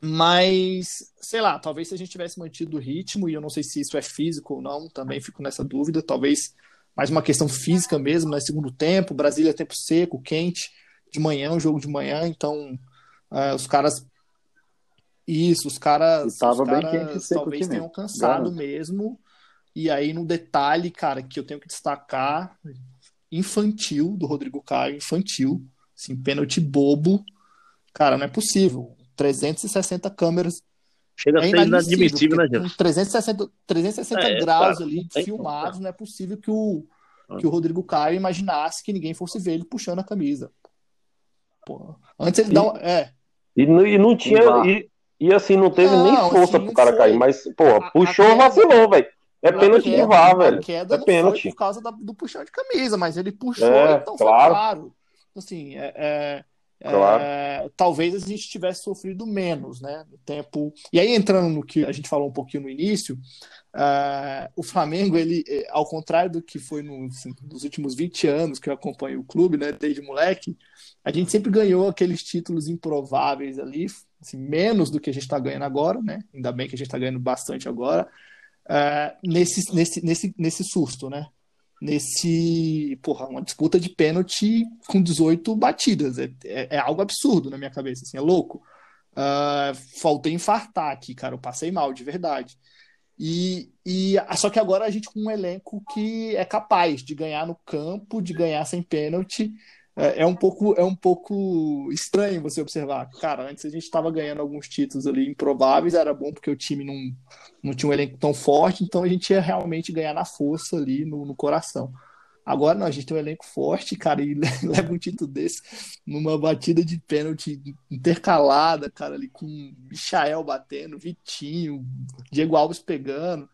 Mas, sei lá, talvez se a gente tivesse mantido o ritmo, e eu não sei se isso é físico ou não, também fico nessa dúvida, talvez mais uma questão física mesmo, né? Segundo tempo, Brasília é tempo seco, quente, de manhã, um jogo de manhã, então uh, os caras. Isso, os caras. Estava os bem quente seco talvez tenham cansado mesmo. E aí, no detalhe, cara, que eu tenho que destacar, infantil do Rodrigo Caio, infantil, assim, pênalti bobo. Cara, não é possível. 360 câmeras. Chega a É ser inadmissível, né, gente? com 360, 360 É, graus claro, ali filmados, não é possível que o, Ah. que o Rodrigo Caio imaginasse que ninguém fosse ver ele puxando a camisa. Pô, antes ele dá um, é, E, não- e não tinha. E, e assim, não teve Não, nem assim, força não pro cara foi. cair. Mas, pô, A- a puxou, queda- vacilou, velho. É pênalti de queda- VAR, velho. queda É pênalti. por causa da- do puxão de camisa, mas ele puxou, É, então foi claro. claro. Assim, é, é, Claro. é, talvez a gente tivesse sofrido menos, né? No tempo. E aí, entrando no que a gente falou um pouquinho no início, é, o Flamengo, ele, é, ao contrário do que foi no, assim, nos últimos 20 anos que eu acompanho o clube, né? Desde moleque, a gente sempre ganhou aqueles títulos improváveis ali, assim, menos do que a gente está ganhando agora, né? Ainda bem que a gente está ganhando bastante agora, é, nesse, nesse, nesse, nesse susto, né? Nesse, porra, uma disputa de pênalti com 18 batidas. É, é, é algo absurdo na minha cabeça, assim, é louco. Ah, faltei infartar aqui, cara, eu passei mal, de verdade. E, e só que agora a gente com um elenco que é capaz de ganhar no campo, de ganhar sem pênalti. É, é um pouco é um pouco estranho você observar. Cara, antes a gente estava ganhando alguns títulos ali improváveis, era bom porque o time não, não tinha um elenco tão forte, então a gente ia realmente ganhar na força ali no, no coração. Agora não, a gente tem um elenco forte, cara, e leva um título desse numa batida de pênalti intercalada, cara, ali com Michael batendo, Vitinho, Diego Alves pegando.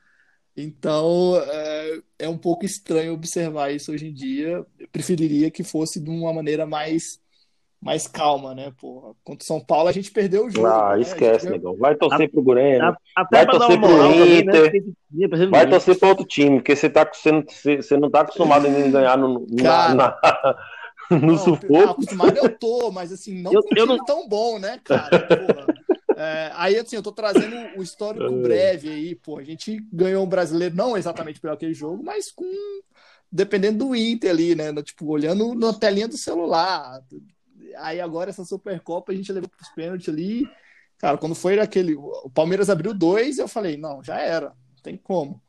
Então é, é um pouco estranho observar isso hoje em dia. Eu preferiria que fosse de uma maneira mais, mais calma, né? Porra, contra o São Paulo a gente perdeu o jogo. Ah, né? esquece, A gente negão. Vai torcer pro Grêmio. A- Até Vai pra dar torcer pro moral também, né? Inter. a precisado Vai torcer pro outro time, porque você, tá, você, não- você, você não tá acostumado em ganhar no, na- Cara. na- no Não, sufoco. acostumado eu tô, mas assim, não Eu- com eu time não- tão bom, né, cara? Porra. É, aí, assim, eu tô trazendo o histórico breve aí, pô. A gente ganhou um brasileiro, não exatamente pelo aquele jogo, mas com. Dependendo do Inter ali, né? Tipo, olhando na telinha do celular. Aí agora essa Supercopa a gente levou pros pênaltis ali. Cara, quando foi aquele. O Palmeiras abriu dois, eu falei, não, já era, não tem como.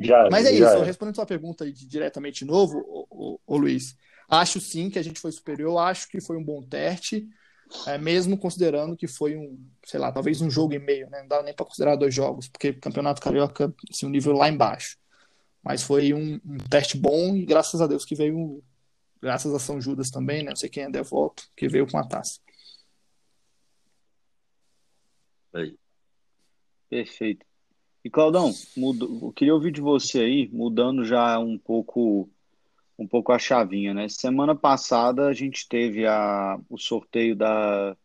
Já, Mas é já isso, era. respondendo sua pergunta aí de- diretamente de novo, ô, ô, ô, Luiz. Acho sim que a gente foi superior, acho que foi um bom teste, é, mesmo considerando que foi um, sei lá, talvez um jogo e meio, né? Não dá nem para considerar dois jogos, porque Campeonato Carioca, assim, um nível lá embaixo. Mas foi um, um teste bom e graças a Deus que veio, graças a São Judas também, né? Não sei quem é devoto, que veio com a taça. Perfeito. E Claudão, eu queria ouvir de você aí, mudando já um pouco um pouco a chavinha, né? Semana passada a gente teve a, o sorteio da,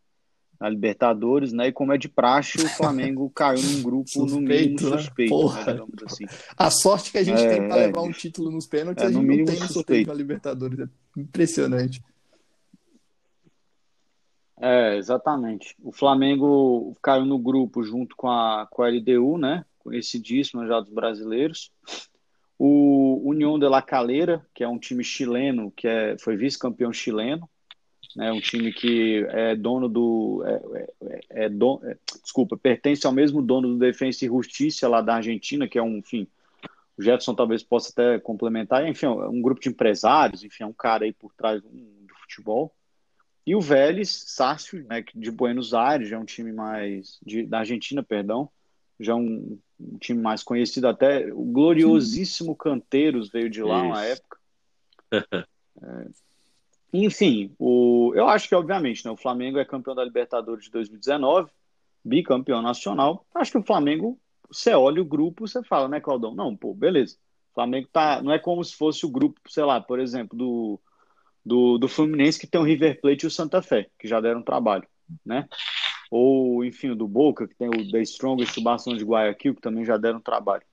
da Libertadores, né? E como é de praxe, o Flamengo caiu num grupo no mínimo Suspeito, né? suspeito, Porra. né, assim. A sorte que a gente É, tem para é. levar um título nos pênaltis, É, a no gente não tem sorteio suspeito. da Libertadores. É impressionante. É, exatamente. O Flamengo caiu no grupo junto com a, com a LDU, né? Conhecidíssima já dos brasileiros. O União de La Calera, que é um time chileno, que é, foi vice-campeão chileno, né? Um time que é dono do. É, é, é don, é, desculpa, pertence ao mesmo dono do Defensa e Justiça lá da Argentina, que é um, enfim, o Jefferson talvez possa até complementar, enfim, é um grupo de empresários, enfim, é um cara aí por trás do futebol. E o Vélez Sarsfield, né, de Buenos Aires, já é um time mais de, da Argentina, perdão, já é um, um, time mais conhecido até. O gloriosíssimo Canteiros veio de lá Isso. uma época. é, enfim, o, eu acho que, obviamente, né, o Flamengo é campeão da Libertadores de 2019, bicampeão nacional. Acho que o Flamengo, você olha o grupo, você fala, né, Claudão? Não, pô, beleza. O Flamengo tá. Não é como se fosse o grupo, sei lá, por exemplo, do do, do Fluminense, que tem o River Plate e o Santa Fé, que já deram trabalho, né? Ou, enfim, o do Boca, que tem o The Strongest, o Barcelona de Guayaquil, que também já deram trabalho.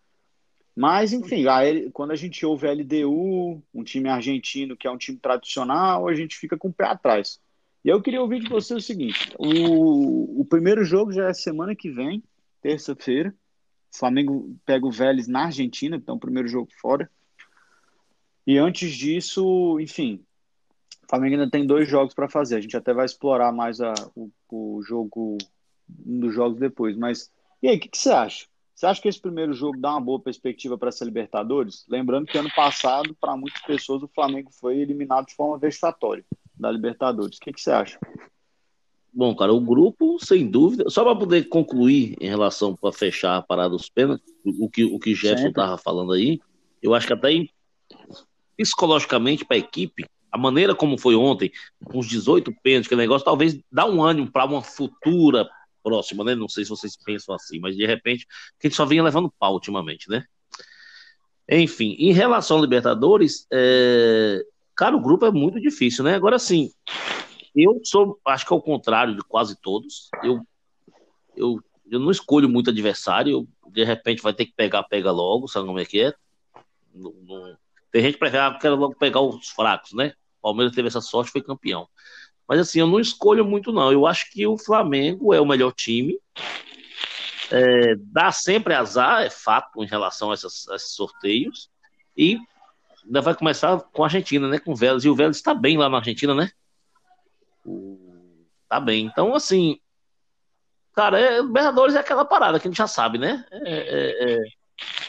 Mas, enfim, a, quando a gente ouve a LDU, um time argentino que é um time tradicional, a gente fica com o pé atrás. E eu queria ouvir de você o seguinte: o, o primeiro jogo já é semana que vem, terça-feira. Flamengo pega o Vélez na Argentina, então, o primeiro jogo fora. E antes disso, enfim, o Flamengo ainda tem dois jogos para fazer. A gente até vai explorar mais a, o, o, jogo, um dos jogos depois. Mas e aí, o que, que, você acha? Você acha que esse primeiro jogo dá uma boa perspectiva para essa Libertadores? Lembrando que ano passado, para muitas pessoas, o Flamengo foi eliminado de forma vexatória da Libertadores. O que, que você acha? Bom, cara, o grupo, sem dúvida, só para poder concluir em relação para fechar a parada dos pênaltis, o que o que Jefferson estava falando aí, eu acho que até psicologicamente para a equipe a maneira como foi ontem, com os 18 pênaltis, que negócio, talvez dá um ânimo para uma futura próxima, né? Não sei se vocês pensam assim, mas de repente, que a gente só vinha levando pau ultimamente, né? Enfim, em relação ao Libertadores, é... cara, o grupo é muito difícil, né? Agora sim, eu sou, acho que ao contrário de quase todos, eu, eu, eu não escolho muito adversário, eu, de repente vai ter que pegar, pega logo, sabe como é que é? Não, não... Tem gente que prefere, ah, quero logo pegar os fracos, né? Palmeiras teve essa sorte, foi campeão. Mas assim, eu não escolho muito, não. Eu acho que o Flamengo é o melhor time. É, dá sempre azar, é fato, em relação a, essas, a esses sorteios. E ainda vai começar com a Argentina, né? Com o Vélez. E o Vélez está bem lá na Argentina, né? Tá bem. Então, assim, cara, é, Libertadores é aquela parada que a gente já sabe, né? É, é, é,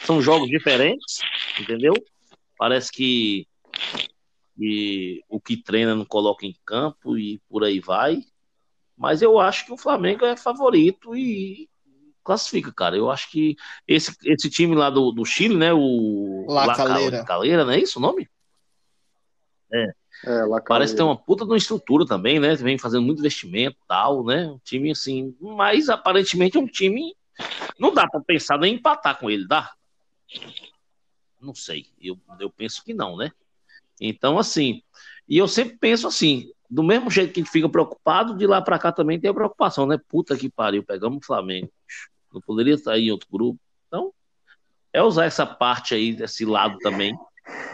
são jogos diferentes, entendeu? Parece que e o que treina não coloca em campo e por aí vai. Mas eu acho que o Flamengo é favorito e classifica, cara. Eu acho que esse, esse time lá do, do Chile, né? O La, La Calera. Calera, não é isso o nome? É. é Parece ter uma puta de uma estrutura também, né? Vem fazendo muito investimento tal, né? Um time assim, mas aparentemente é um time. Não dá para pensar nem empatar com ele, dá? Não sei. Eu, eu penso que não, né? Então, assim, e eu sempre penso assim, do mesmo jeito que a gente fica preocupado, de lá para cá também tem a preocupação, né? Puta que pariu, pegamos o Flamengo. Não poderia estar em outro grupo. Então, é usar essa parte aí, desse lado também,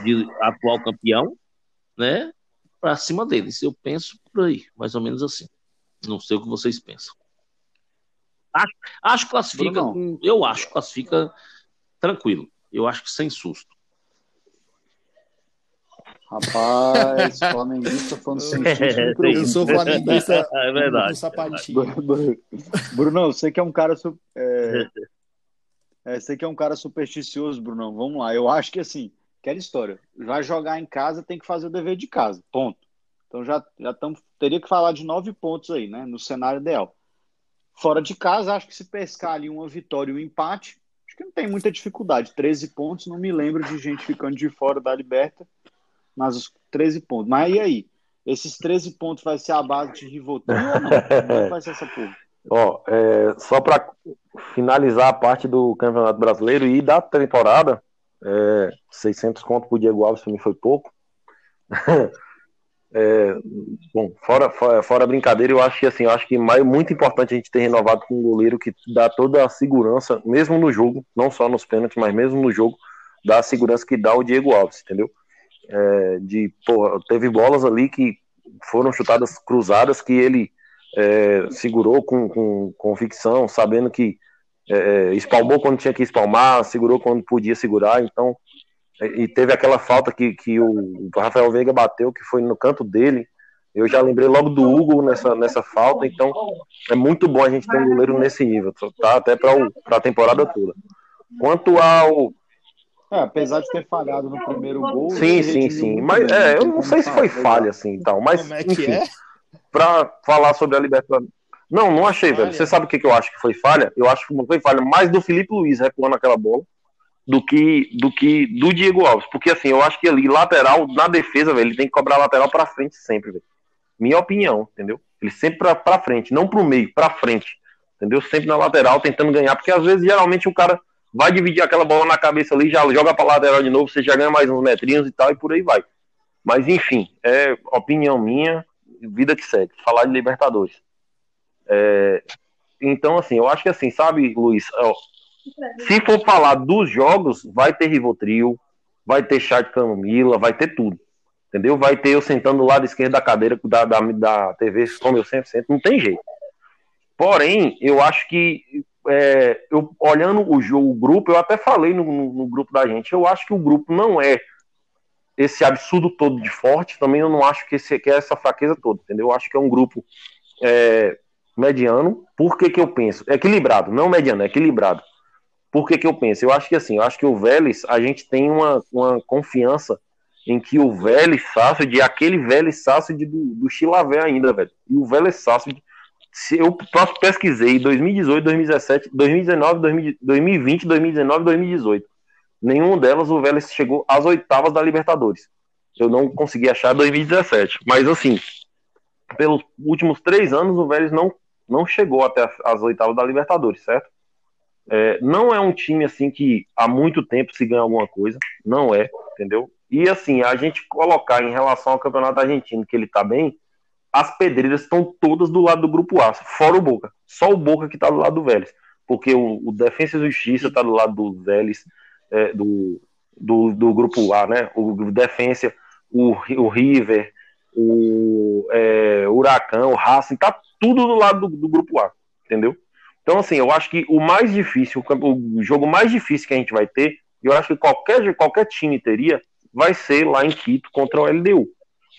de atual campeão, né? Para cima deles. Eu penso por aí, mais ou menos assim. Não sei o que vocês pensam. Acho, acho que classifica, eu acho que classifica tranquilo. Eu acho que sem susto. Rapaz, flamenguista sem é, Eu sou flamenguista é verdade. sapatinho. Brunão, você que é um cara. É, é, você que é um cara supersticioso, Brunão. Vamos lá. Eu acho que assim, aquela história. Vai jogar em casa, tem que fazer o dever de casa. Ponto. Então já, já tamo, teria que falar de nove pontos aí, né? No cenário ideal. Fora de casa, acho que se pescar ali uma vitória e um empate, acho que não tem muita dificuldade. 13 pontos, não me lembro de gente ficando de fora da Liberta mas os 13 pontos. Mas e aí? Esses 13 pontos vai ser a base de Rivotril ou não? Como é vai ser essa porra? Ó, é, só para finalizar a parte do Campeonato Brasileiro e da temporada, é, 600 conto por Diego Alves para mim foi pouco. é, bom, fora, fora, fora brincadeira, eu acho que assim, eu acho que mais, muito importante a gente ter renovado com um goleiro que dá toda a segurança, mesmo no jogo, não só nos pênaltis, mas mesmo no jogo, dá a segurança que dá o Diego Alves, entendeu? É, de pô, teve bolas ali que foram chutadas cruzadas que ele é, segurou com, com convicção, sabendo que é, é, espalmou quando tinha que espalmar, segurou quando podia segurar, então e teve aquela falta que, que o Rafael Veiga bateu, que foi no canto dele, Eu já lembrei logo do Hugo nessa, nessa falta, então é muito bom a gente ter um goleiro nesse nível, tá? Até para a temporada toda. Quanto ao. É, apesar de ter falhado no primeiro gol. Sim, sim, sim. Mas é, eu não sei se foi falha assim e tal, mas Como é que enfim, é? para falar sobre a Libertadores. Não, não achei, velho. Você sabe o que, que eu acho que foi falha? Eu acho que não foi falha mais do Felipe Luiz recuando aquela bola do que do que do Diego Alves. Porque assim, eu acho que ali, lateral, na defesa, velho, ele tem que cobrar lateral pra frente sempre, velho. Minha opinião, entendeu? Ele sempre pra, pra frente, não pro meio, pra frente. Entendeu? Sempre na lateral, tentando ganhar. Porque às vezes, geralmente, o cara vai dividir aquela bola na cabeça ali, já joga pra lateral de novo, você já ganha mais uns metrinhos e tal, e por aí vai. Mas enfim, é opinião minha, vida que segue. Falar de Libertadores. É, então, assim, eu acho que assim, sabe, Luiz, ó, se for falar dos jogos, vai ter Rivotril, vai ter chá de camomila, vai ter tudo. Entendeu? Vai ter eu sentando do lado esquerdo da cadeira da, da, da TV, como eu sempre sento, não tem jeito. Porém, eu acho que, é, eu, olhando o jogo, o grupo, eu até falei no, no, no grupo da gente, eu acho que o grupo não é esse absurdo todo de forte, também eu não acho que, esse, que é essa fraqueza toda, entendeu? Eu acho que é um grupo é, mediano. Por que, que eu penso? É equilibrado, não mediano, é equilibrado. Por que, que eu penso? Eu acho que assim, eu acho que o Vélez, a gente tem uma, uma confiança em que o Vélez Sarsfield é aquele Vélez Sarsfield do, do Chilavé ainda, velho. E o Vélez Sarsfield, se eu próximo pesquisei 2018, 2017, 2019, 2020, 2019, 2018. Nenhum delas o Vélez chegou às oitavas da Libertadores. Eu não consegui achar 2017. Mas assim, pelos últimos três anos o Vélez não, não chegou até as, as oitavas da Libertadores, certo? É, não é um time assim que há muito tempo se ganha alguma coisa, não é, entendeu? E assim, a gente colocar em relação ao campeonato argentino que ele tá bem, as pedreiras estão todas do lado do grupo A, fora o Boca. Só o Boca que tá do lado do Vélez. Porque o, o Defensa e Justiça tá do lado do Vélez, é, do, do, do, grupo A, né? O Defensa, o, o River, o é, Huracão, o Racing, tá tudo do lado do, do grupo A, entendeu? Então, assim, eu acho que o mais difícil, o jogo mais difícil que a gente vai ter, eu acho que qualquer, qualquer time teria, vai ser lá em Quito contra o LDU.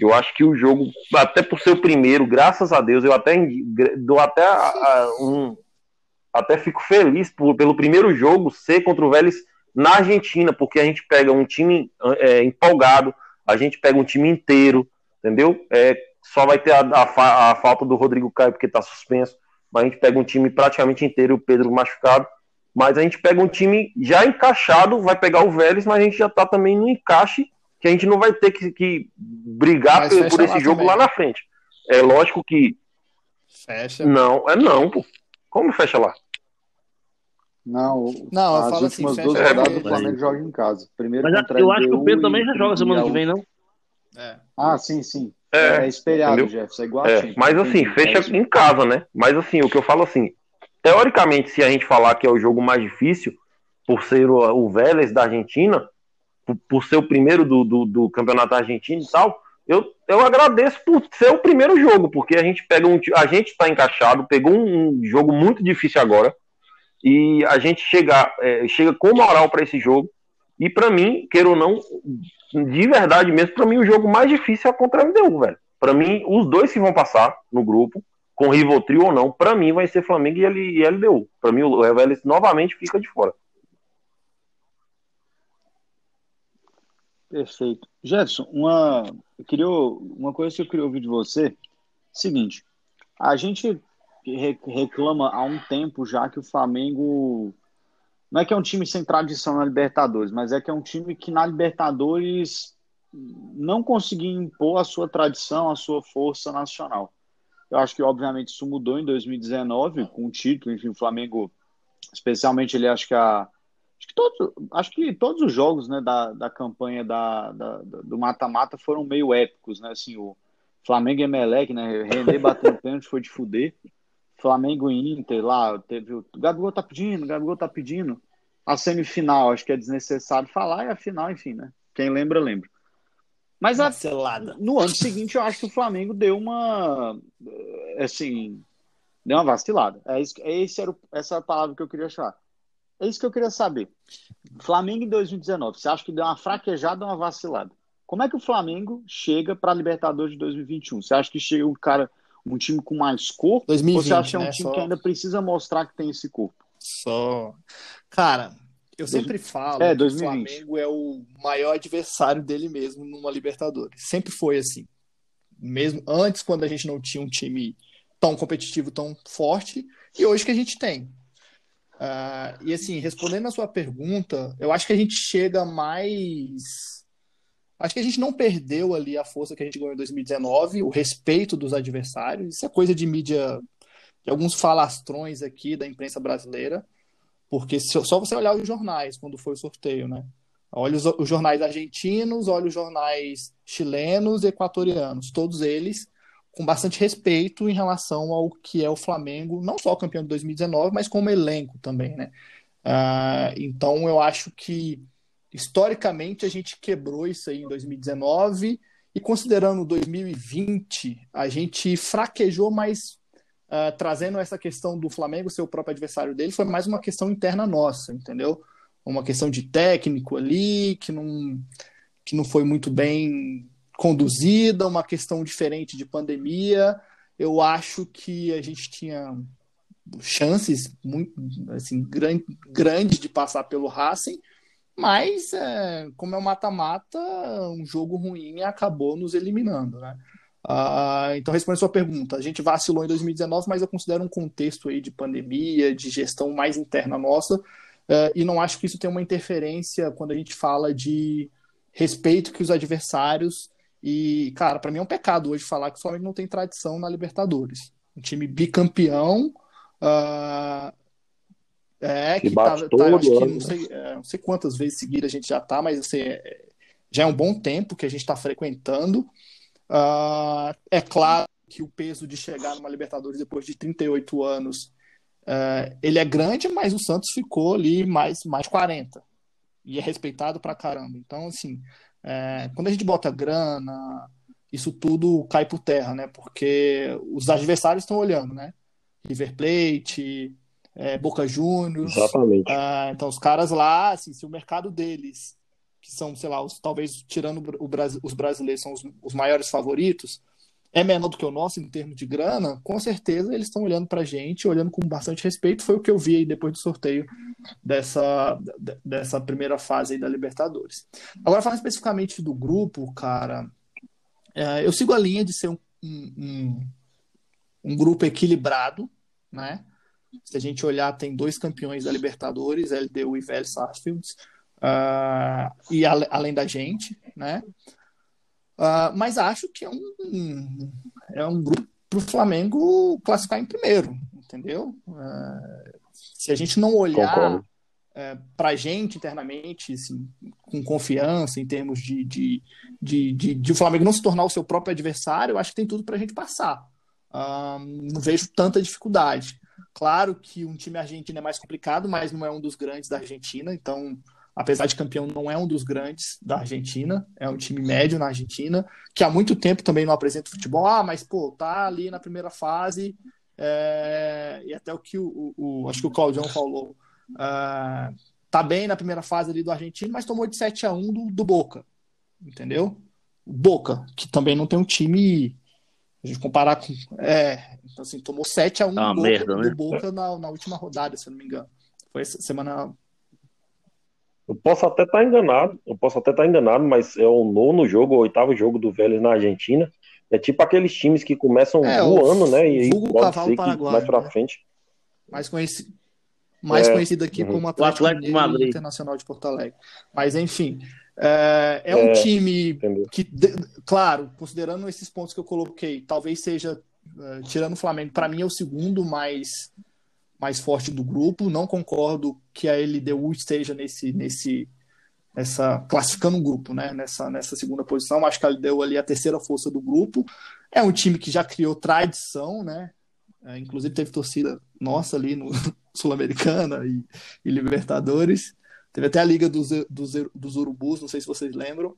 Eu acho que o jogo, até por ser o primeiro, graças a Deus, eu até dou até um. Até fico feliz por, pelo primeiro jogo ser contra o Vélez na Argentina, porque a gente pega um time é, empolgado, a gente pega um time inteiro, entendeu? É, só vai ter a, a, a falta do Rodrigo Caio porque está suspenso, mas a gente pega um time praticamente inteiro, o Pedro machucado, mas a gente pega um time já encaixado, vai pegar o Vélez, mas a gente já está também no encaixe que a gente não vai ter que, que brigar por, por, esse jogo também. lá na frente. É lógico que. Fecha. Não, é não, pô. Como fecha lá? Não, não as últimas assim, duas rodadas o Flamengo joga em casa. Primeiro Mas eu acho que o Pedro também já joga semana que vem, não? É. Ah, sim, sim. É, é espelhado, Jefferson. É igual é, Mas assim, fecha em casa, né? Mas assim, o que eu falo assim, teoricamente, se a gente falar que é o jogo mais difícil, por ser o, o Vélez da Argentina, por, por ser o primeiro do, do, do, campeonato argentino e tal, eu, eu agradeço por ser o primeiro jogo, porque a gente pega um. A gente está encaixado, pegou um, um, jogo muito difícil agora, e a gente chega, é, chega com moral para esse jogo. E para mim, queira ou não, de verdade mesmo, para mim o jogo mais difícil é contra a LDU, velho. Para mim, os dois que vão passar no grupo, com Rivotril ou não, para mim vai ser Flamengo e LDU. Para mim, o Vélez novamente fica de fora. Perfeito. Jefferson, uma, eu queria, uma coisa que eu queria ouvir de você, seguinte, a gente reclama há um tempo já que o Flamengo não é que é um time sem tradição na Libertadores, mas é que é um time que na Libertadores não conseguiu impor a sua tradição, a sua força nacional. Eu acho que, obviamente, isso mudou em 2019, com o título, enfim, o Flamengo, especialmente ele acho que a Acho que todos, acho que todos os jogos né, da, da campanha da, da do mata-mata foram meio épicos, né? Assim, o Flamengo e Emelec, né? René batendo pênalti foi de fuder. Flamengo e Inter lá, teve o Gabigol tá pedindo, o Gabigol tá pedindo. A semifinal, acho que é desnecessário falar, e a final, enfim, né? Quem lembra, lembra. Mas a, no ano seguinte, eu acho que o Flamengo deu uma. Assim. Deu uma vacilada. É, é esse era o, essa era a palavra que eu queria achar. É isso que eu queria saber. Flamengo em 2019, você acha que deu uma fraquejada ou uma vacilada? Como é que o Flamengo chega para a Libertadores de 2021? Você acha que chega um cara, um time com mais corpo? 2020, ou você acha que é um né? time Só- que ainda precisa mostrar que tem esse corpo? Só. Cara, eu sempre falo É, que o 2020. Flamengo é o maior adversário dele mesmo numa Libertadores. Sempre foi assim. Mesmo antes, quando a gente não tinha um time tão competitivo, tão forte, e hoje que a gente tem. Ah, e assim, respondendo a sua pergunta, eu acho que a gente chega mais. Acho que a gente não perdeu ali a força que a gente ganhou em 2019, o respeito dos adversários. Isso é coisa de mídia, de alguns falastrões aqui da imprensa brasileira. Porque só você olhar os jornais quando foi o sorteio, né? Olha os, jornais argentinos, olha os jornais chilenos equatorianos, todos eles com bastante respeito em relação ao que é o Flamengo, não só campeão de 2019, mas como elenco também, né? Ah, então eu acho que historicamente a gente quebrou isso aí em 2019 e considerando 2020, a gente fraquejou mais Uh, trazendo essa questão do Flamengo ser o próprio adversário dele, foi mais uma questão interna nossa, entendeu? Uma questão de técnico ali, que não, que não foi muito bem conduzida, uma questão diferente de pandemia. Eu acho que a gente tinha chances muito assim, grande, grande de passar pelo Racing, mas é, como é um mata-mata, um jogo ruim acabou nos eliminando, né? Ah, então, respondendo a sua pergunta, a gente vacilou em 2019, mas eu considero um contexto aí de pandemia, de gestão mais interna nossa, eh, e não acho que isso tenha uma interferência quando a gente fala de respeito que os adversários. E, cara, para mim é um pecado hoje falar que o Flamengo não tem tradição na Libertadores. Um time bicampeão. ah, é, Que que tá, tá, acho que não sei, é, não sei quantas vezes seguidas a gente já tá, mas assim, é- já é um bom tempo que a gente está frequentando. Ah, é claro que o peso de chegar numa Libertadores depois de 38 anos, eh, ele é grande, mas o Santos ficou ali mais, mais 40. E é respeitado pra caramba. Então, assim, eh, quando a gente bota grana, isso tudo cai por terra, né? Porque os adversários estão olhando, né? River Plate, eh, Boca Juniors, Exatamente. ah, então, os caras lá, assim, se o mercado deles, que são, sei lá, os, talvez tirando o Brasil, os brasileiros, são os, os maiores favoritos, é menor do que o nosso em termos de grana, com certeza eles estão olhando pra gente, olhando com bastante respeito. Foi o que eu vi aí depois do sorteio dessa, de- dessa primeira fase aí da Libertadores. Agora, falando especificamente do grupo, cara, é, eu sigo a linha de ser um, um, um- grupo equilibrado, né? Se a gente olhar, tem dois campeões da Libertadores, LDU e Vélez Sarsfield, ah, e ale- além da gente, né? Ah, mas acho que é um, é um grupo para o Flamengo classificar em primeiro, entendeu? Ah, se a gente não olhar Concordo. para a gente internamente, assim, com confiança em termos de, de, de, de, de o Flamengo não se tornar o seu próprio adversário, eu acho que tem tudo para a gente passar. Ah, não vejo tanta dificuldade. Claro que um time argentino é mais complicado, mas não é um dos grandes da Argentina, então, apesar de campeão, não é um dos grandes da Argentina, é um time médio na Argentina, que há muito tempo também não apresenta futebol. Ah, mas pô, tá ali na primeira fase, é, e até o que o, o- o- acho que o Claudião falou, ah, tá bem na primeira fase ali do argentino, mas tomou de 7 a 1 do, do Boca, entendeu? Boca, que também não tem um time. A gente comparar com. É, então assim, tomou 7 a 1 Tá uma do Boca, merda, né? do Boca na, na última rodada, se eu não me engano. Foi semana. Eu posso até estar enganado, eu posso até estar enganado, mas é o nono jogo, o oitavo jogo do Vélez na Argentina. É tipo aqueles times que começam É, o voando, né? E pode cavalo ser que paraguaio, mais pra né? frente. mais conhecido, mais É, conhecido aqui uhum. como Atlético, O Atlético Madrid. Internacional de Porto Alegre. Mas enfim, é, é um É. time Entendeu? que, de- claro, considerando esses pontos que eu coloquei, talvez seja, eh, tirando o Flamengo, para mim é o segundo mais, mais forte do grupo. Não concordo que a LDU esteja nesse, nesse, nessa classificando um grupo, né? Nessa, nessa segunda posição. Acho que a LDU ali é a terceira força do grupo. É um time que já criou tradição, né? É, inclusive teve torcida nossa ali no Sul-Americana e, e Libertadores. Teve até a Liga dos, dos, dos Urubus, não sei se vocês lembram.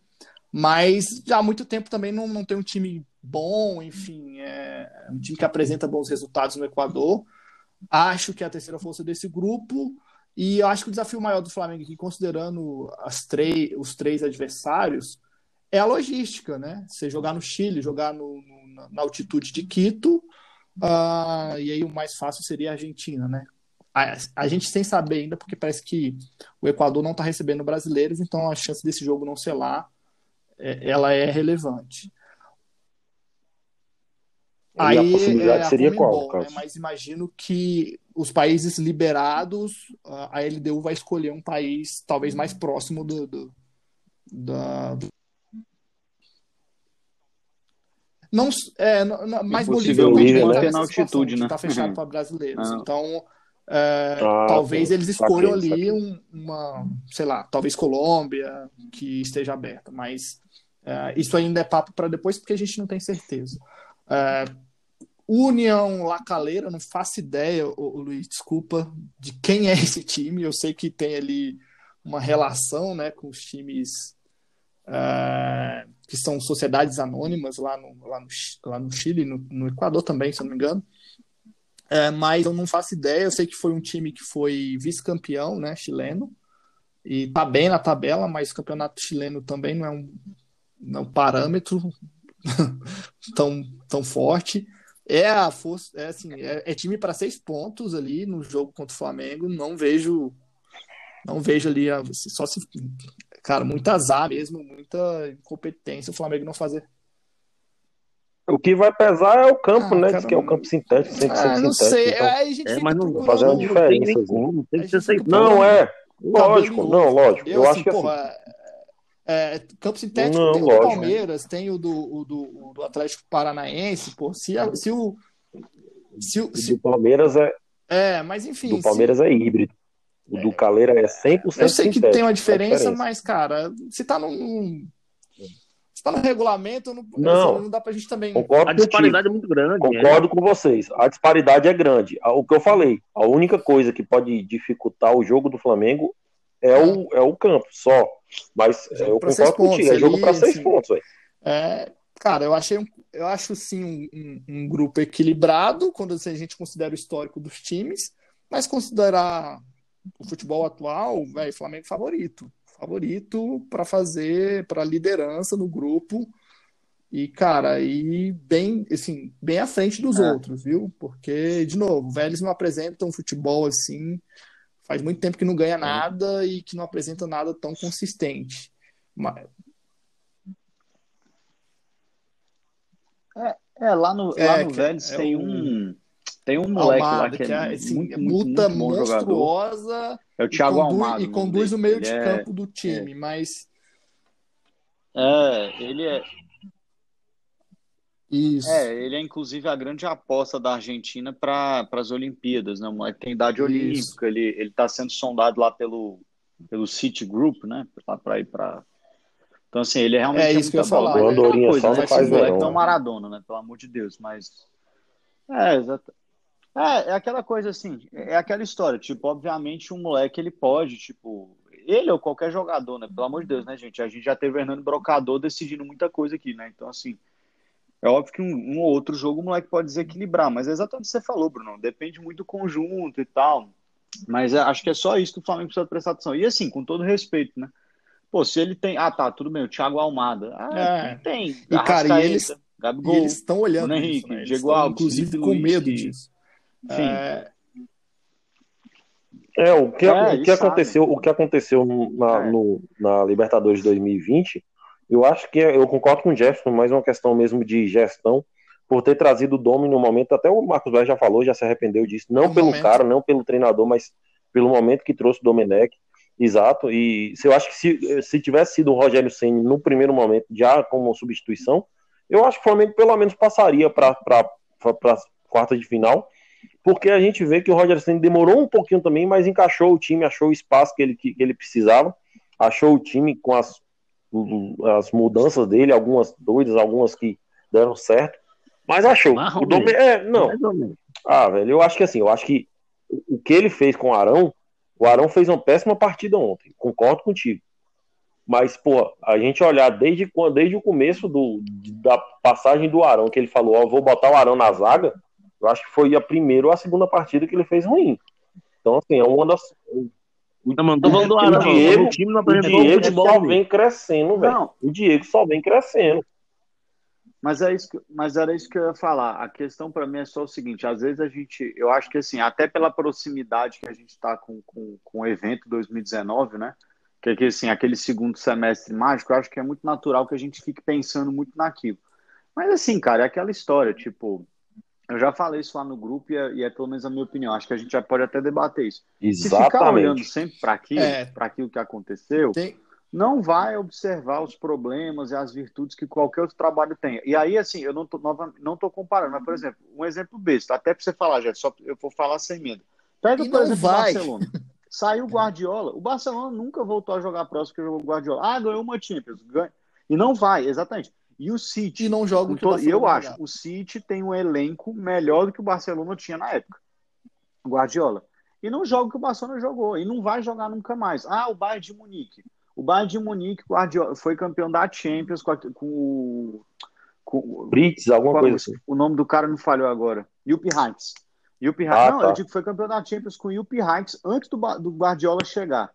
Mas já há muito tempo também não, não tem um time bom, enfim, é um time que apresenta bons resultados no Equador. Acho que é a terceira força desse grupo. E eu acho que o desafio maior do Flamengo aqui, considerando as três, os três adversários, é a logística, né? Você jogar no Chile, jogar no, no, na altitude de Quito, uh, e aí o mais fácil seria a Argentina, né? A, a, gente sem saber ainda, porque parece que o Equador não está recebendo brasileiros, então a chance desse jogo não ser lá, é, ela é relevante. Aí, a possibilidade é, seria qual, né? Mas imagino que os países liberados, a LDU vai escolher um país talvez mais próximo do, do, da, do... não é não, mais possível livre, né? na altitude, né? Está fechado uhum. para brasileiros. Então, é, ah, talvez pô, eles escolham saquei, ali saquei. uma, sei lá, talvez Colômbia que esteja aberta, mas é, isso ainda é papo para depois porque a gente não tem certeza. É, União Lacaleira, não faço ideia, ô, Luiz, desculpa, de quem é esse time. Eu sei que tem ali uma relação né, com os times uh, que são sociedades anônimas lá no, lá no, lá no Chile, no, no Equador também, se não me engano. Uh, mas eu não faço ideia. Eu sei que foi um time que foi vice-campeão né, chileno e tá bem na tabela, mas o campeonato chileno também não é um, não é um parâmetro tão, tão forte. É a força, é assim, é, é time para seis pontos ali no jogo contra o Flamengo. Não vejo, não vejo ali só se, cara, muito azar mesmo, muita incompetência o Flamengo não fazer. O que vai pesar é o campo, ah, né? Diz que é o campo sintético, 100% ah, não sintético. Sei. Então... Aí a gente é, mas não fazer uma diferença. Não, tem que ser não, é. Lógico, não, lógico. Eu, eu assim, acho que porra, assim, é, campo sintético não, tem o do Palmeiras, tem o do, o do, o do, Atlético Paranaense, pô, se, se o. Se o se... do Palmeiras é. É, mas enfim. Do Palmeiras se... é híbrido. O do Caleira é 100% Eu sei que tem uma diferença, diferença, mas, cara, se tá num. Se tá no regulamento, não, não, não dá pra gente também. Concordo a disparidade é muito grande. Concordo é. com vocês. A disparidade é grande. O que eu falei, a única coisa que pode dificultar o jogo do Flamengo é, o, é o campo, só. Mas é, eu concordo contigo, é jogo para seis assim, pontos. É, cara, eu achei eu acho sim um, um, um, grupo equilibrado quando a gente considera o histórico dos times, mas considerar o futebol atual, velho, Flamengo favorito, favorito para fazer para liderança no grupo e cara, e bem assim, bem à frente dos é. outros, viu? Porque de novo, velhos não apresentam futebol assim faz muito tempo que não ganha nada e que não apresenta nada tão consistente. Mas... É, é, lá no, é, lá no Vélez é tem um. Tem um moleque Almada, lá que, é, que é assim, muito, luta muito monstruosa. É o Thiago e conduz, Almada. E conduz o meio de é campo do time, mas. É, ele é, isso. É, ele é inclusive a grande aposta da Argentina para as Olimpíadas, né? Ele tem idade Isso. olímpica, ele ele está sendo sondado lá pelo pelo City Group, né? Lá para ir para então, assim, ele é realmente é isso que eu ia falar. O Andorinha coisa, só né? faz verão. É um Maradona, né? Pelo amor de Deus, mas... É, exato. É, é aquela coisa assim, é aquela história, tipo, obviamente um moleque, ele pode, tipo, ele ou qualquer jogador, né? Pelo amor de Deus, né, gente? A gente já teve o Hernando Brocador decidindo muita coisa aqui, né? Então, assim, é óbvio que um, um, ou outro jogo o moleque pode desequilibrar, mas é exatamente o que você falou, Bruno. Depende muito do conjunto e tal. Mas é, acho que é só isso que o Flamengo precisa prestar atenção. E assim, com todo respeito, né? Pô, se ele tem. Ah, tá, tudo bem, o Thiago Almada. Ah, é. tem. E, cara, e eles estão olhando Henrique, isso, né? Diego Alves, inclusive com medo disso. Enfim. É... É, o que, é, o que aconteceu, o que aconteceu na, é. no, na Libertadores 2020 eu acho que é, eu concordo com o Jefferson, mais uma questão mesmo de gestão, por ter trazido o Domi no momento, até o Marcos Braz já falou, já se arrependeu disso, não pelo momento. cara, não pelo treinador, mas pelo momento que trouxe o Domenech, exato, e se eu acho que se, se tivesse sido o Rogério Senna no primeiro momento, já como substituição, eu acho que o Flamengo pelo menos passaria para a quarta de final, porque a gente vê que o Rogério Senna demorou um pouquinho também, mas encaixou o time, achou o espaço que ele, que, que ele precisava, achou o time com as as mudanças dele, algumas doidas, algumas que deram certo. Mas achou. o Dom... É, não. Ah, velho, eu acho que assim, eu acho que o que ele fez com o Arão, o Arão fez uma péssima partida ontem. Concordo contigo. Mas, pô, a gente olhar desde, desde o começo do, da passagem do Arão, que ele falou, ó, vou botar o Arão na zaga, eu acho que foi a primeira ou a segunda partida que ele fez ruim. Então, assim, é uma das. Não, mano, tô falando do o. Diego, o time não o apresentou Diego futebol só vem crescendo, velho. Não. O Diego só vem crescendo. Mas é isso que, mas era isso que eu ia falar. A questão para mim é só o seguinte: às vezes a gente, eu acho que assim, até pela proximidade que a gente está com, com, com o evento 2019, né? Que é que assim, aquele segundo semestre mágico, eu acho que é muito natural que a gente fique pensando muito naquilo. Mas assim, cara, é aquela história, tipo, eu já falei isso lá no grupo e é, e é pelo menos a minha opinião. Acho que a gente já pode até debater isso. Se ficar olhando Exatamente. sempre para aquilo, É. para aquilo que aconteceu, Tem, não vai observar os problemas e as virtudes que qualquer outro trabalho tem. E aí, assim, eu não tô, não tô comparando, mas, por exemplo, um exemplo besta, até para você falar, já, só eu vou falar sem medo. Pega, E por exemplo, vai. o Barcelona. Saiu o Guardiola. O Barcelona nunca voltou a jogar próximo que jogou o Guardiola. Ah, ganhou uma Champions. Ganha. E não vai, exatamente. E o City. e não joga o que o todo- E eu acho, joga. o City tem um elenco melhor do que o Barcelona tinha na época. O Guardiola. E não joga o que o Barcelona jogou. E não vai jogar nunca mais. Ah, o Bayern de Munique. O Bayern de Munique Guardiola, foi campeão da Champions com, a- com o. Com, Brits, alguma com a- coisa assim. o nome do cara não falhou agora. Yuppie Heights. Yuppie Heights. Ah, não, tá. eu digo que foi campeão da Champions com o Yuppie Heights antes do, do Guardiola chegar.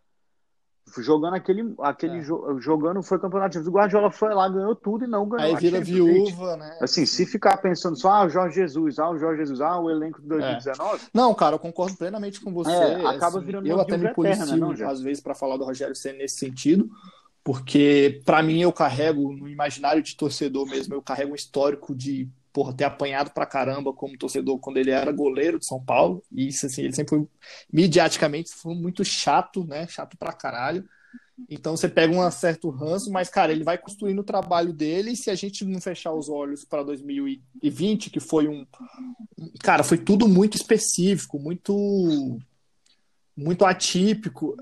Jogando aquele. aquele É. jo- jogando, foi da Champions. O Guardiola foi lá, ganhou tudo e não ganhou Aí a vira Champions viúva, né? Assim, se ficar pensando só, ah, o Jorge Jesus, ah, o Jorge Jesus, ah, o elenco de 2019, Não, cara, eu concordo plenamente com você. É, acaba assim, virando eu até me policio já? às vezes para falar do Rogério Senna nesse sentido, porque pra mim eu carrego no imaginário de torcedor mesmo, eu carrego um histórico de porra, ter apanhado pra caramba como torcedor quando ele era goleiro de São Paulo, e isso assim, ele sempre foi mediaticamente foi muito chato, né? Chato pra caralho. Então você pega um certo ranço, mas, cara, ele vai construindo o trabalho dele. E se a gente não fechar os olhos para 2020, que foi um. Cara, foi tudo muito específico, muito. Muito atípico.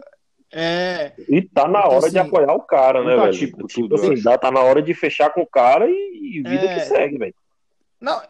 É. E tá na Então, hora assim, de apoiar o cara, né, velho? atípico Tipo tudo, eu assim, acho. dá, tá na hora de fechar com o cara e, e vida É. que segue, velho. Não,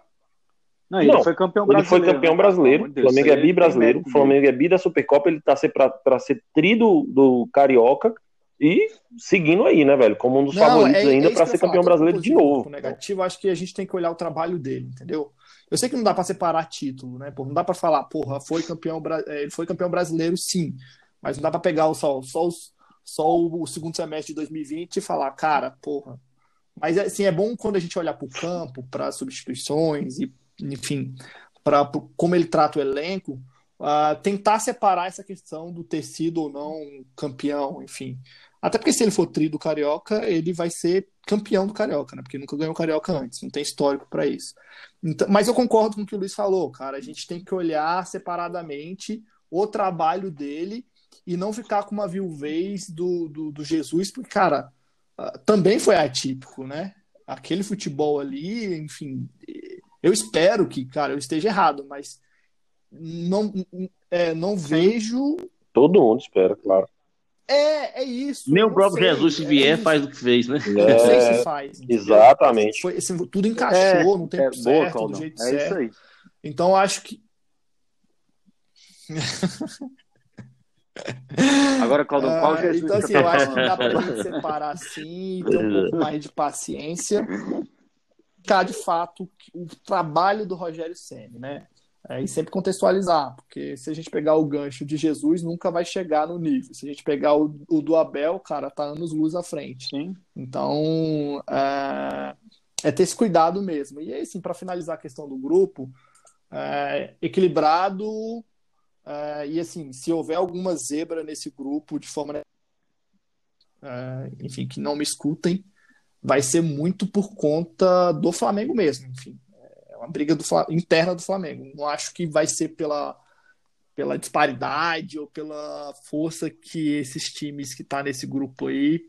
não, ele Não, foi campeão Ele brasileiro. foi campeão né? brasileiro, Pelo amor de o Deus, Flamengo é aí bi brasileiro, o Flamengo é bi da Supercopa, ele tá pra ser tri do, do Carioca e seguindo aí, né, velho? Como um dos Não, favoritos é- é ainda que eu ser falar, campeão tanto brasileiro de novo. negativo, acho que a gente tem que olhar o trabalho dele, entendeu? Eu sei que não dá para separar título, né? Pô, não dá para falar, porra, foi campeão, eh, ele foi campeão brasileiro, sim, mas não dá para pegar o só, só, os- só o, o segundo semestre de 2020 e falar, cara, porra. Mas assim, é bom quando a gente olhar para o campo, para substituições e, enfim, para como ele trata o elenco, ah, tentar separar essa questão do ter sido ou não campeão, enfim. Até porque se ele for tri do Carioca, ele vai ser campeão do Carioca, né? Porque nunca ganhou o Carioca antes, não tem histórico para isso. Então, mas eu concordo com o que o Luiz falou, cara. A gente tem que olhar separadamente o trabalho dele e não ficar com uma viuvez do, do, do Jesus, porque, cara, também foi atípico, né? Aquele futebol ali, enfim, eu espero que, cara, eu esteja errado, mas não, é, não vejo. Todo mundo espera, claro. É, é isso. Nem o próprio sei, Jesus, se é vier, isso. faz o que fez, né? Eu não sei É, se faz. exatamente. Foi, assim, tudo encaixou no tempo É, boa, certo, do jeito É isso certo. aí. Então, eu acho que. Agora, Claudão, qual Ah, Jesus? então, assim, tá eu acho que dá pra gente separar assim, ter um pouco mais de paciência. Ficar de fato o trabalho do Rogério Senna, né? É, e sempre contextualizar, porque se a gente pegar o gancho de Jesus, nunca vai chegar no nível. Se a gente pegar o, o do Abel, cara, tá anos luz à frente. Sim. Então, é, é ter esse cuidado mesmo. E aí, assim, para finalizar a questão do grupo, é, equilibrado, é, e assim, se houver alguma zebra nesse grupo, de forma. é, enfim, que não me escutem, vai ser muito por conta do Flamengo mesmo. Enfim, é uma briga do, interna do Flamengo. Não acho que vai ser pela, pela disparidade ou pela força que esses times que tá nesse grupo aí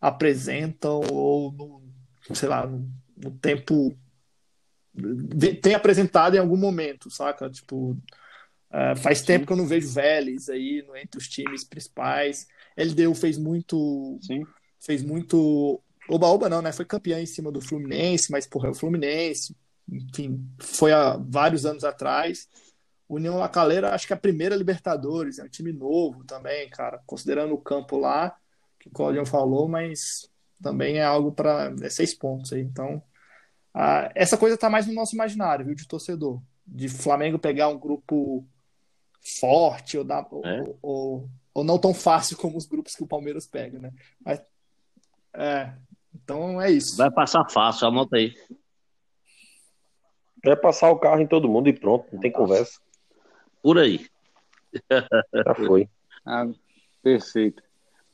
apresentam ou no, sei lá, no, no tempo tem apresentado em algum momento, saca? Tipo, é, faz tempo que eu não vejo Vélez aí no, entre os times principais. LDU fez muito Sim. fez muito oba-oba não, né? Foi campeão em cima do Fluminense, mas porra, é o Fluminense, enfim, foi há vários anos atrás. União La Calera, acho que é a primeira Libertadores, é um time novo também, cara, considerando o campo lá, que o Claudião falou, mas também é algo para é seis pontos aí. Então, ah, essa coisa tá mais no nosso imaginário, viu, de torcedor. De Flamengo pegar um grupo forte ou, É. ou, ou ou não tão fácil como os grupos que o Palmeiras pega, né? Mas, é, então é isso. Vai passar fácil, anota aí. É passar o carro em todo mundo e pronto, não tem conversa. Por aí. Já foi. Ah, perfeito.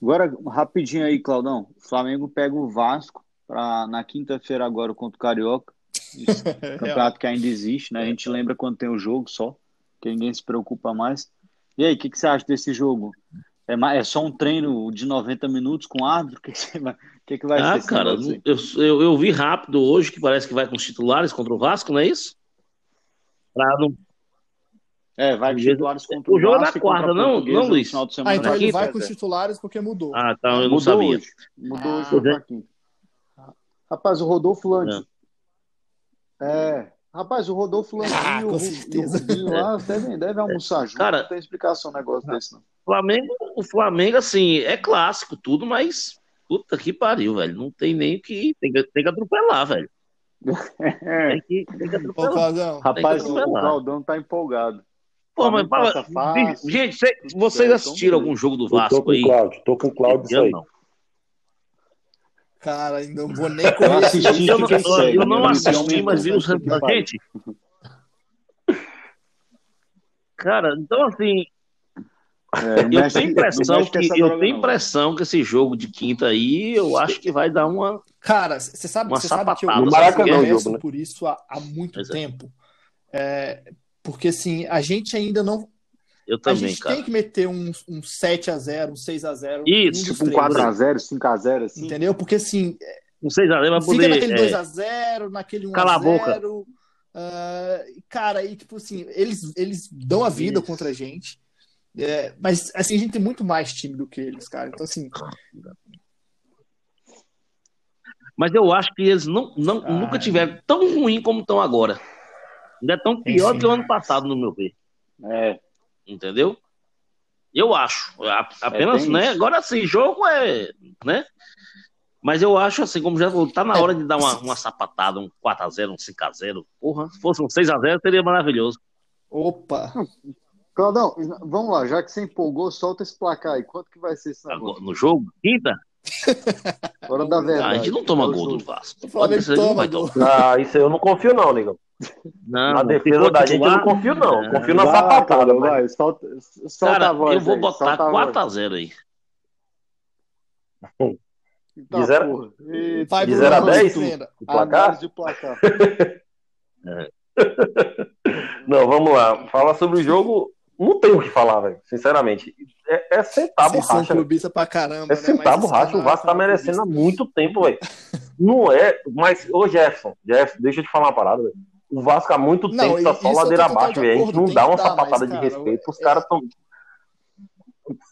Agora, rapidinho aí, Claudão. O Flamengo pega o Vasco pra, na quinta-feira agora contra o Carioca. Isso, campeonato que ainda existe, né? A gente lembra quando tem o jogo só, que ninguém se preocupa mais. E aí, o que, que você acha desse jogo? É, mais, é só um treino de 90 minutos com árbitro? O que, que, vai, que, que vai Ah, ser cara, eu, eu, eu vi rápido hoje que parece que vai com os titulares contra o Vasco, não é isso? Pra não... É, vai o com jogo- titulares contra o jogo é Vasco e contra quarta, a não- Portuguesa não, no Luiz? final de semana Ah, então ele quinta, vai com os é. titulares porque mudou. Ah, então eu não Mudou sabia. hoje. Mudou hoje Ah. pra quinta. Rapaz, o Rodolfo Lange. É. Rapaz, o Rodolfo Lange Ah, o, certeza. Rubinho lá devem, devem almoçar junto. Cara- não tem explicação um negócio desse, não. Flamengo, o Flamengo, assim, é clássico, tudo, mas puta que pariu, velho. Não tem nem o que. Tem que, tem que atropelar, velho. É. Tem que, tem que atropelar. Rapaz, que o, o atropelar. Claudão tá empolgado. Pô, mas fala, gente, vocês assistiram então algum jogo do Eu tô Vasco com aí? o Cláudio, tô com o Cláudio aí. não. Cara, ainda não vou nem Eu correr. assisti, Eu não, eu- eu não assisti, mas vi os que. Gente, cara, então assim, É, eu mexe- tenho impressão que essa eu tenho impressão que esse jogo de quinta aí, eu acho que vai dar uma. Cara, você sabe, Uma você sabe que eu, eu o peço jogo, né? por isso há, há muito Exato. tempo. É, porque assim, a gente ainda não. Eu A também, gente cara. tem que meter um, um 7x0, um 6x0. Isso, Tipo um 4x0, 5x0, assim. Entendeu? Porque assim, Não sei, vai fica poder. naquele é, 2x0, naquele 1x0. Cala a boca. ah, cara, e tipo assim, eles, eles dão a vida Isso. contra a gente. É, mas assim, a gente tem muito mais time do que eles, cara. Então, assim, Mas eu acho que eles não, não, Ah. nunca tiveram tão ruim como estão agora. Ainda tão pior Enfim. do que o ano passado, no meu ver. É, Entendeu? Eu acho. Apenas, bem né? isso. Agora assim, jogo é. né? Mas eu acho assim, como já falou, tá na É. hora de dar uma, uma sapatada, um 4x0, um 5x0. Porra, se fosse um 6x0, seria maravilhoso. opa! Claudão, vamos lá, já que você empolgou, solta esse placar aí. Quanto que vai ser esse Agora, negócio? no jogo, quinta, Hora da ah, verdade. a gente não toma É gol do Vasco. O Flamengo Pode ser, não toma vai tomar. Ah, isso aí eu não confio, não, negão. Não, Na defesa da gente eu não confio, não. é. Confio na Vai sapatada, mas vai, solta, solta Cara, a voz eu vou aí, botar solta a voz. 4x0 aí. Eita, De zero- porra. Eita, Vai, De Bruno, zero a vamos dez? defenda. o placar? De placar. Não, vamos lá. Falar sobre o jogo, não tem o que falar, velho. Sinceramente. É, é sentar a borracha. clubista pra caramba, É né? sentar Mas a esse borracha. O Vasco tá é merecendo há muito tempo, velho. Não é. Mas, ô Jefferson, Jefferson, deixa eu te falar uma parada, velho. O Vasco há muito Não, tempo tá só ladeira abaixo, velho. A gente não dá uma dar, sapatada mas, de respeito. Os é- caras tão.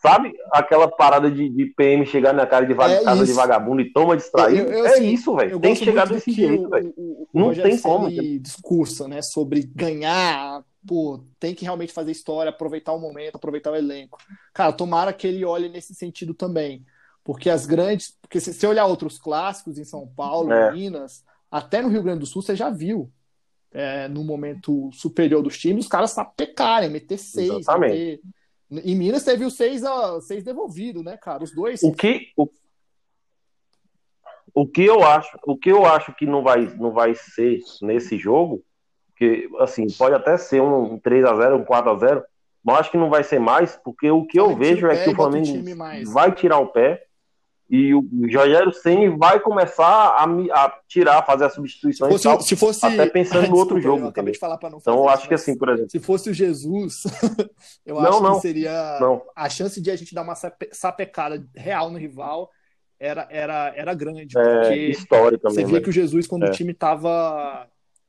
Sabe aquela parada de, de PM chegar na cara de, É casa de vagabundo e toma distraído? Eu- eu, é assim, isso, velho. Tem que chegar desse jeito, velho. o Não tem como, Ceni discursa, né? Sobre ganhar, pô, tem que realmente fazer história, aproveitar o momento, aproveitar o elenco. Cara, tomara que ele olhe nesse sentido também. Porque as grandes. Porque se você olhar outros clássicos em São Paulo, É. Minas, até no Rio Grande do Sul, você já viu. É, no momento superior dos times, os caras sapecarem, meter seis. Exatamente. Meter... Em Minas teve o seis, a, seis devolvido, né, cara? Os dois. O que, o, o que eu acho, o que eu acho que não vai, não vai ser nesse jogo, que assim, pode até ser um 3 a 0, um 4 a 0, mas acho que não vai ser mais, porque o que eu vejo é que o Flamengo vai tirar o pé e o Rogério Ceni vai começar a, a tirar, fazer as Se substituições fosse, e tal, se fosse... até pensando no outro jogo, Eu acabei de falar para não Então eu acho isso, que assim, por exemplo, Se fosse o Jesus, eu Não, acho não. que seria não, a chance de a gente dar uma sape- sapecada real no rival era, era, era grande, é histórica você mesmo. via né? que o Jesus, quando É. o time tava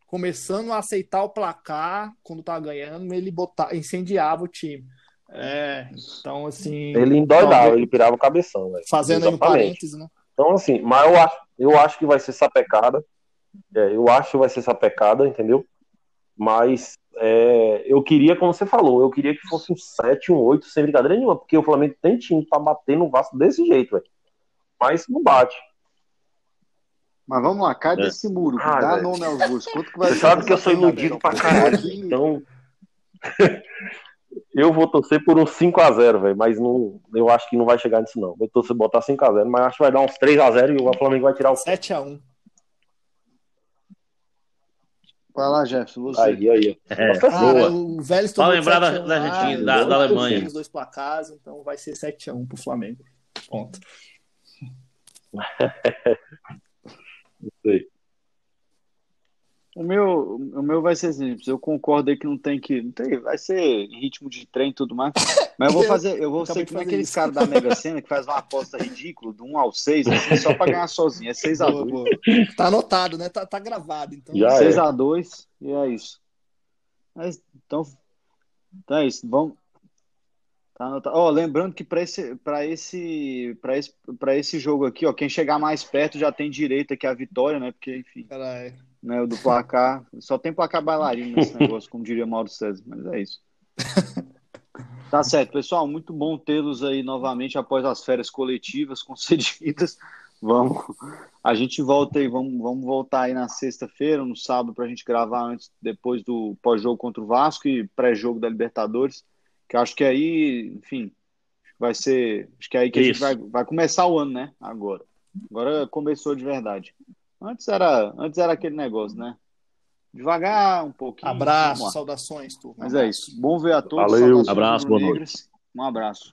começando a aceitar o placar, quando tava ganhando, ele botava, incendiava o time. É, então, assim, Ele endoidava, talvez- ele pirava o cabeção, velho. fazendo aí um Exatamente. parênteses, né? Então, assim, mas eu acho, eu acho que vai ser sapecada. É, eu acho que vai ser sapecada, entendeu? Mas é, eu queria, como você falou, eu queria que fosse um 7, um 8, sem brincadeira nenhuma, porque o Flamengo tem time pra bater no Vasco desse jeito, velho. Mas não bate. Mas vamos lá, cai É. desse muro, Ah, dá nome aos. Quanto que vai Você sabe que eu sou iludido pra Porque caralho. Então, eu vou torcer por um 5x0, velho, mas não, eu acho que não vai chegar nisso, não. Vou torcer botar 5x0, mas acho que vai dar uns 3x0 e o Flamengo vai tirar o 7x1. Vai lá, Jefferson. Você. Aí, aí. É. Cara, o Vélez tomou lembrar da- 7 a 1 da Argentina, e da- da Alemanha. Os dois pra casa, então vai ser 7x1 pro Flamengo. Ponto. Não sei. O meu, o meu vai ser simples. Eu concordo aí que não tem que. Não tem, vai ser em ritmo de trem e tudo mais. Mas eu vou Eu fazer. Eu vou acabei ser fazer aqueles caras da Mega Sena que faz uma aposta ridícula, do 1 ao 6, assim, só pra ganhar sozinho. É 6 a Boa, 2 boa. Tá anotado, né? Tá, tá gravado. Então, Já é. 6 a 2 e é isso. Mas, então, então é isso. Vamos. Tá anotado. Ó, lembrando que para esse, para esse, para esse, para esse jogo aqui, ó, quem chegar mais perto já tem direito aqui à vitória, né? Porque, enfim, caralho. Né, o do placar, só tem placar bailarino nesse negócio, como diria Mauro César, mas é isso. Tá certo, pessoal, muito bom tê-los aí novamente após as férias coletivas concedidas. Vamos, a gente volta aí, vamos, vamos voltar aí na sexta-feira, no sábado, para a gente gravar antes, depois do pós-jogo contra o Vasco e pré-jogo da Libertadores, que acho que aí, enfim, vai ser, acho que é aí que a gente Isso. vai, vai começar o ano, né? Agora. Agora começou de verdade. Antes era, antes era aquele negócio, né? Devagar, um pouquinho. Abraço, saudações, turma. Mas é isso. Bom ver a todos. Valeu. saudações Abraço, boa noite. Um abraço.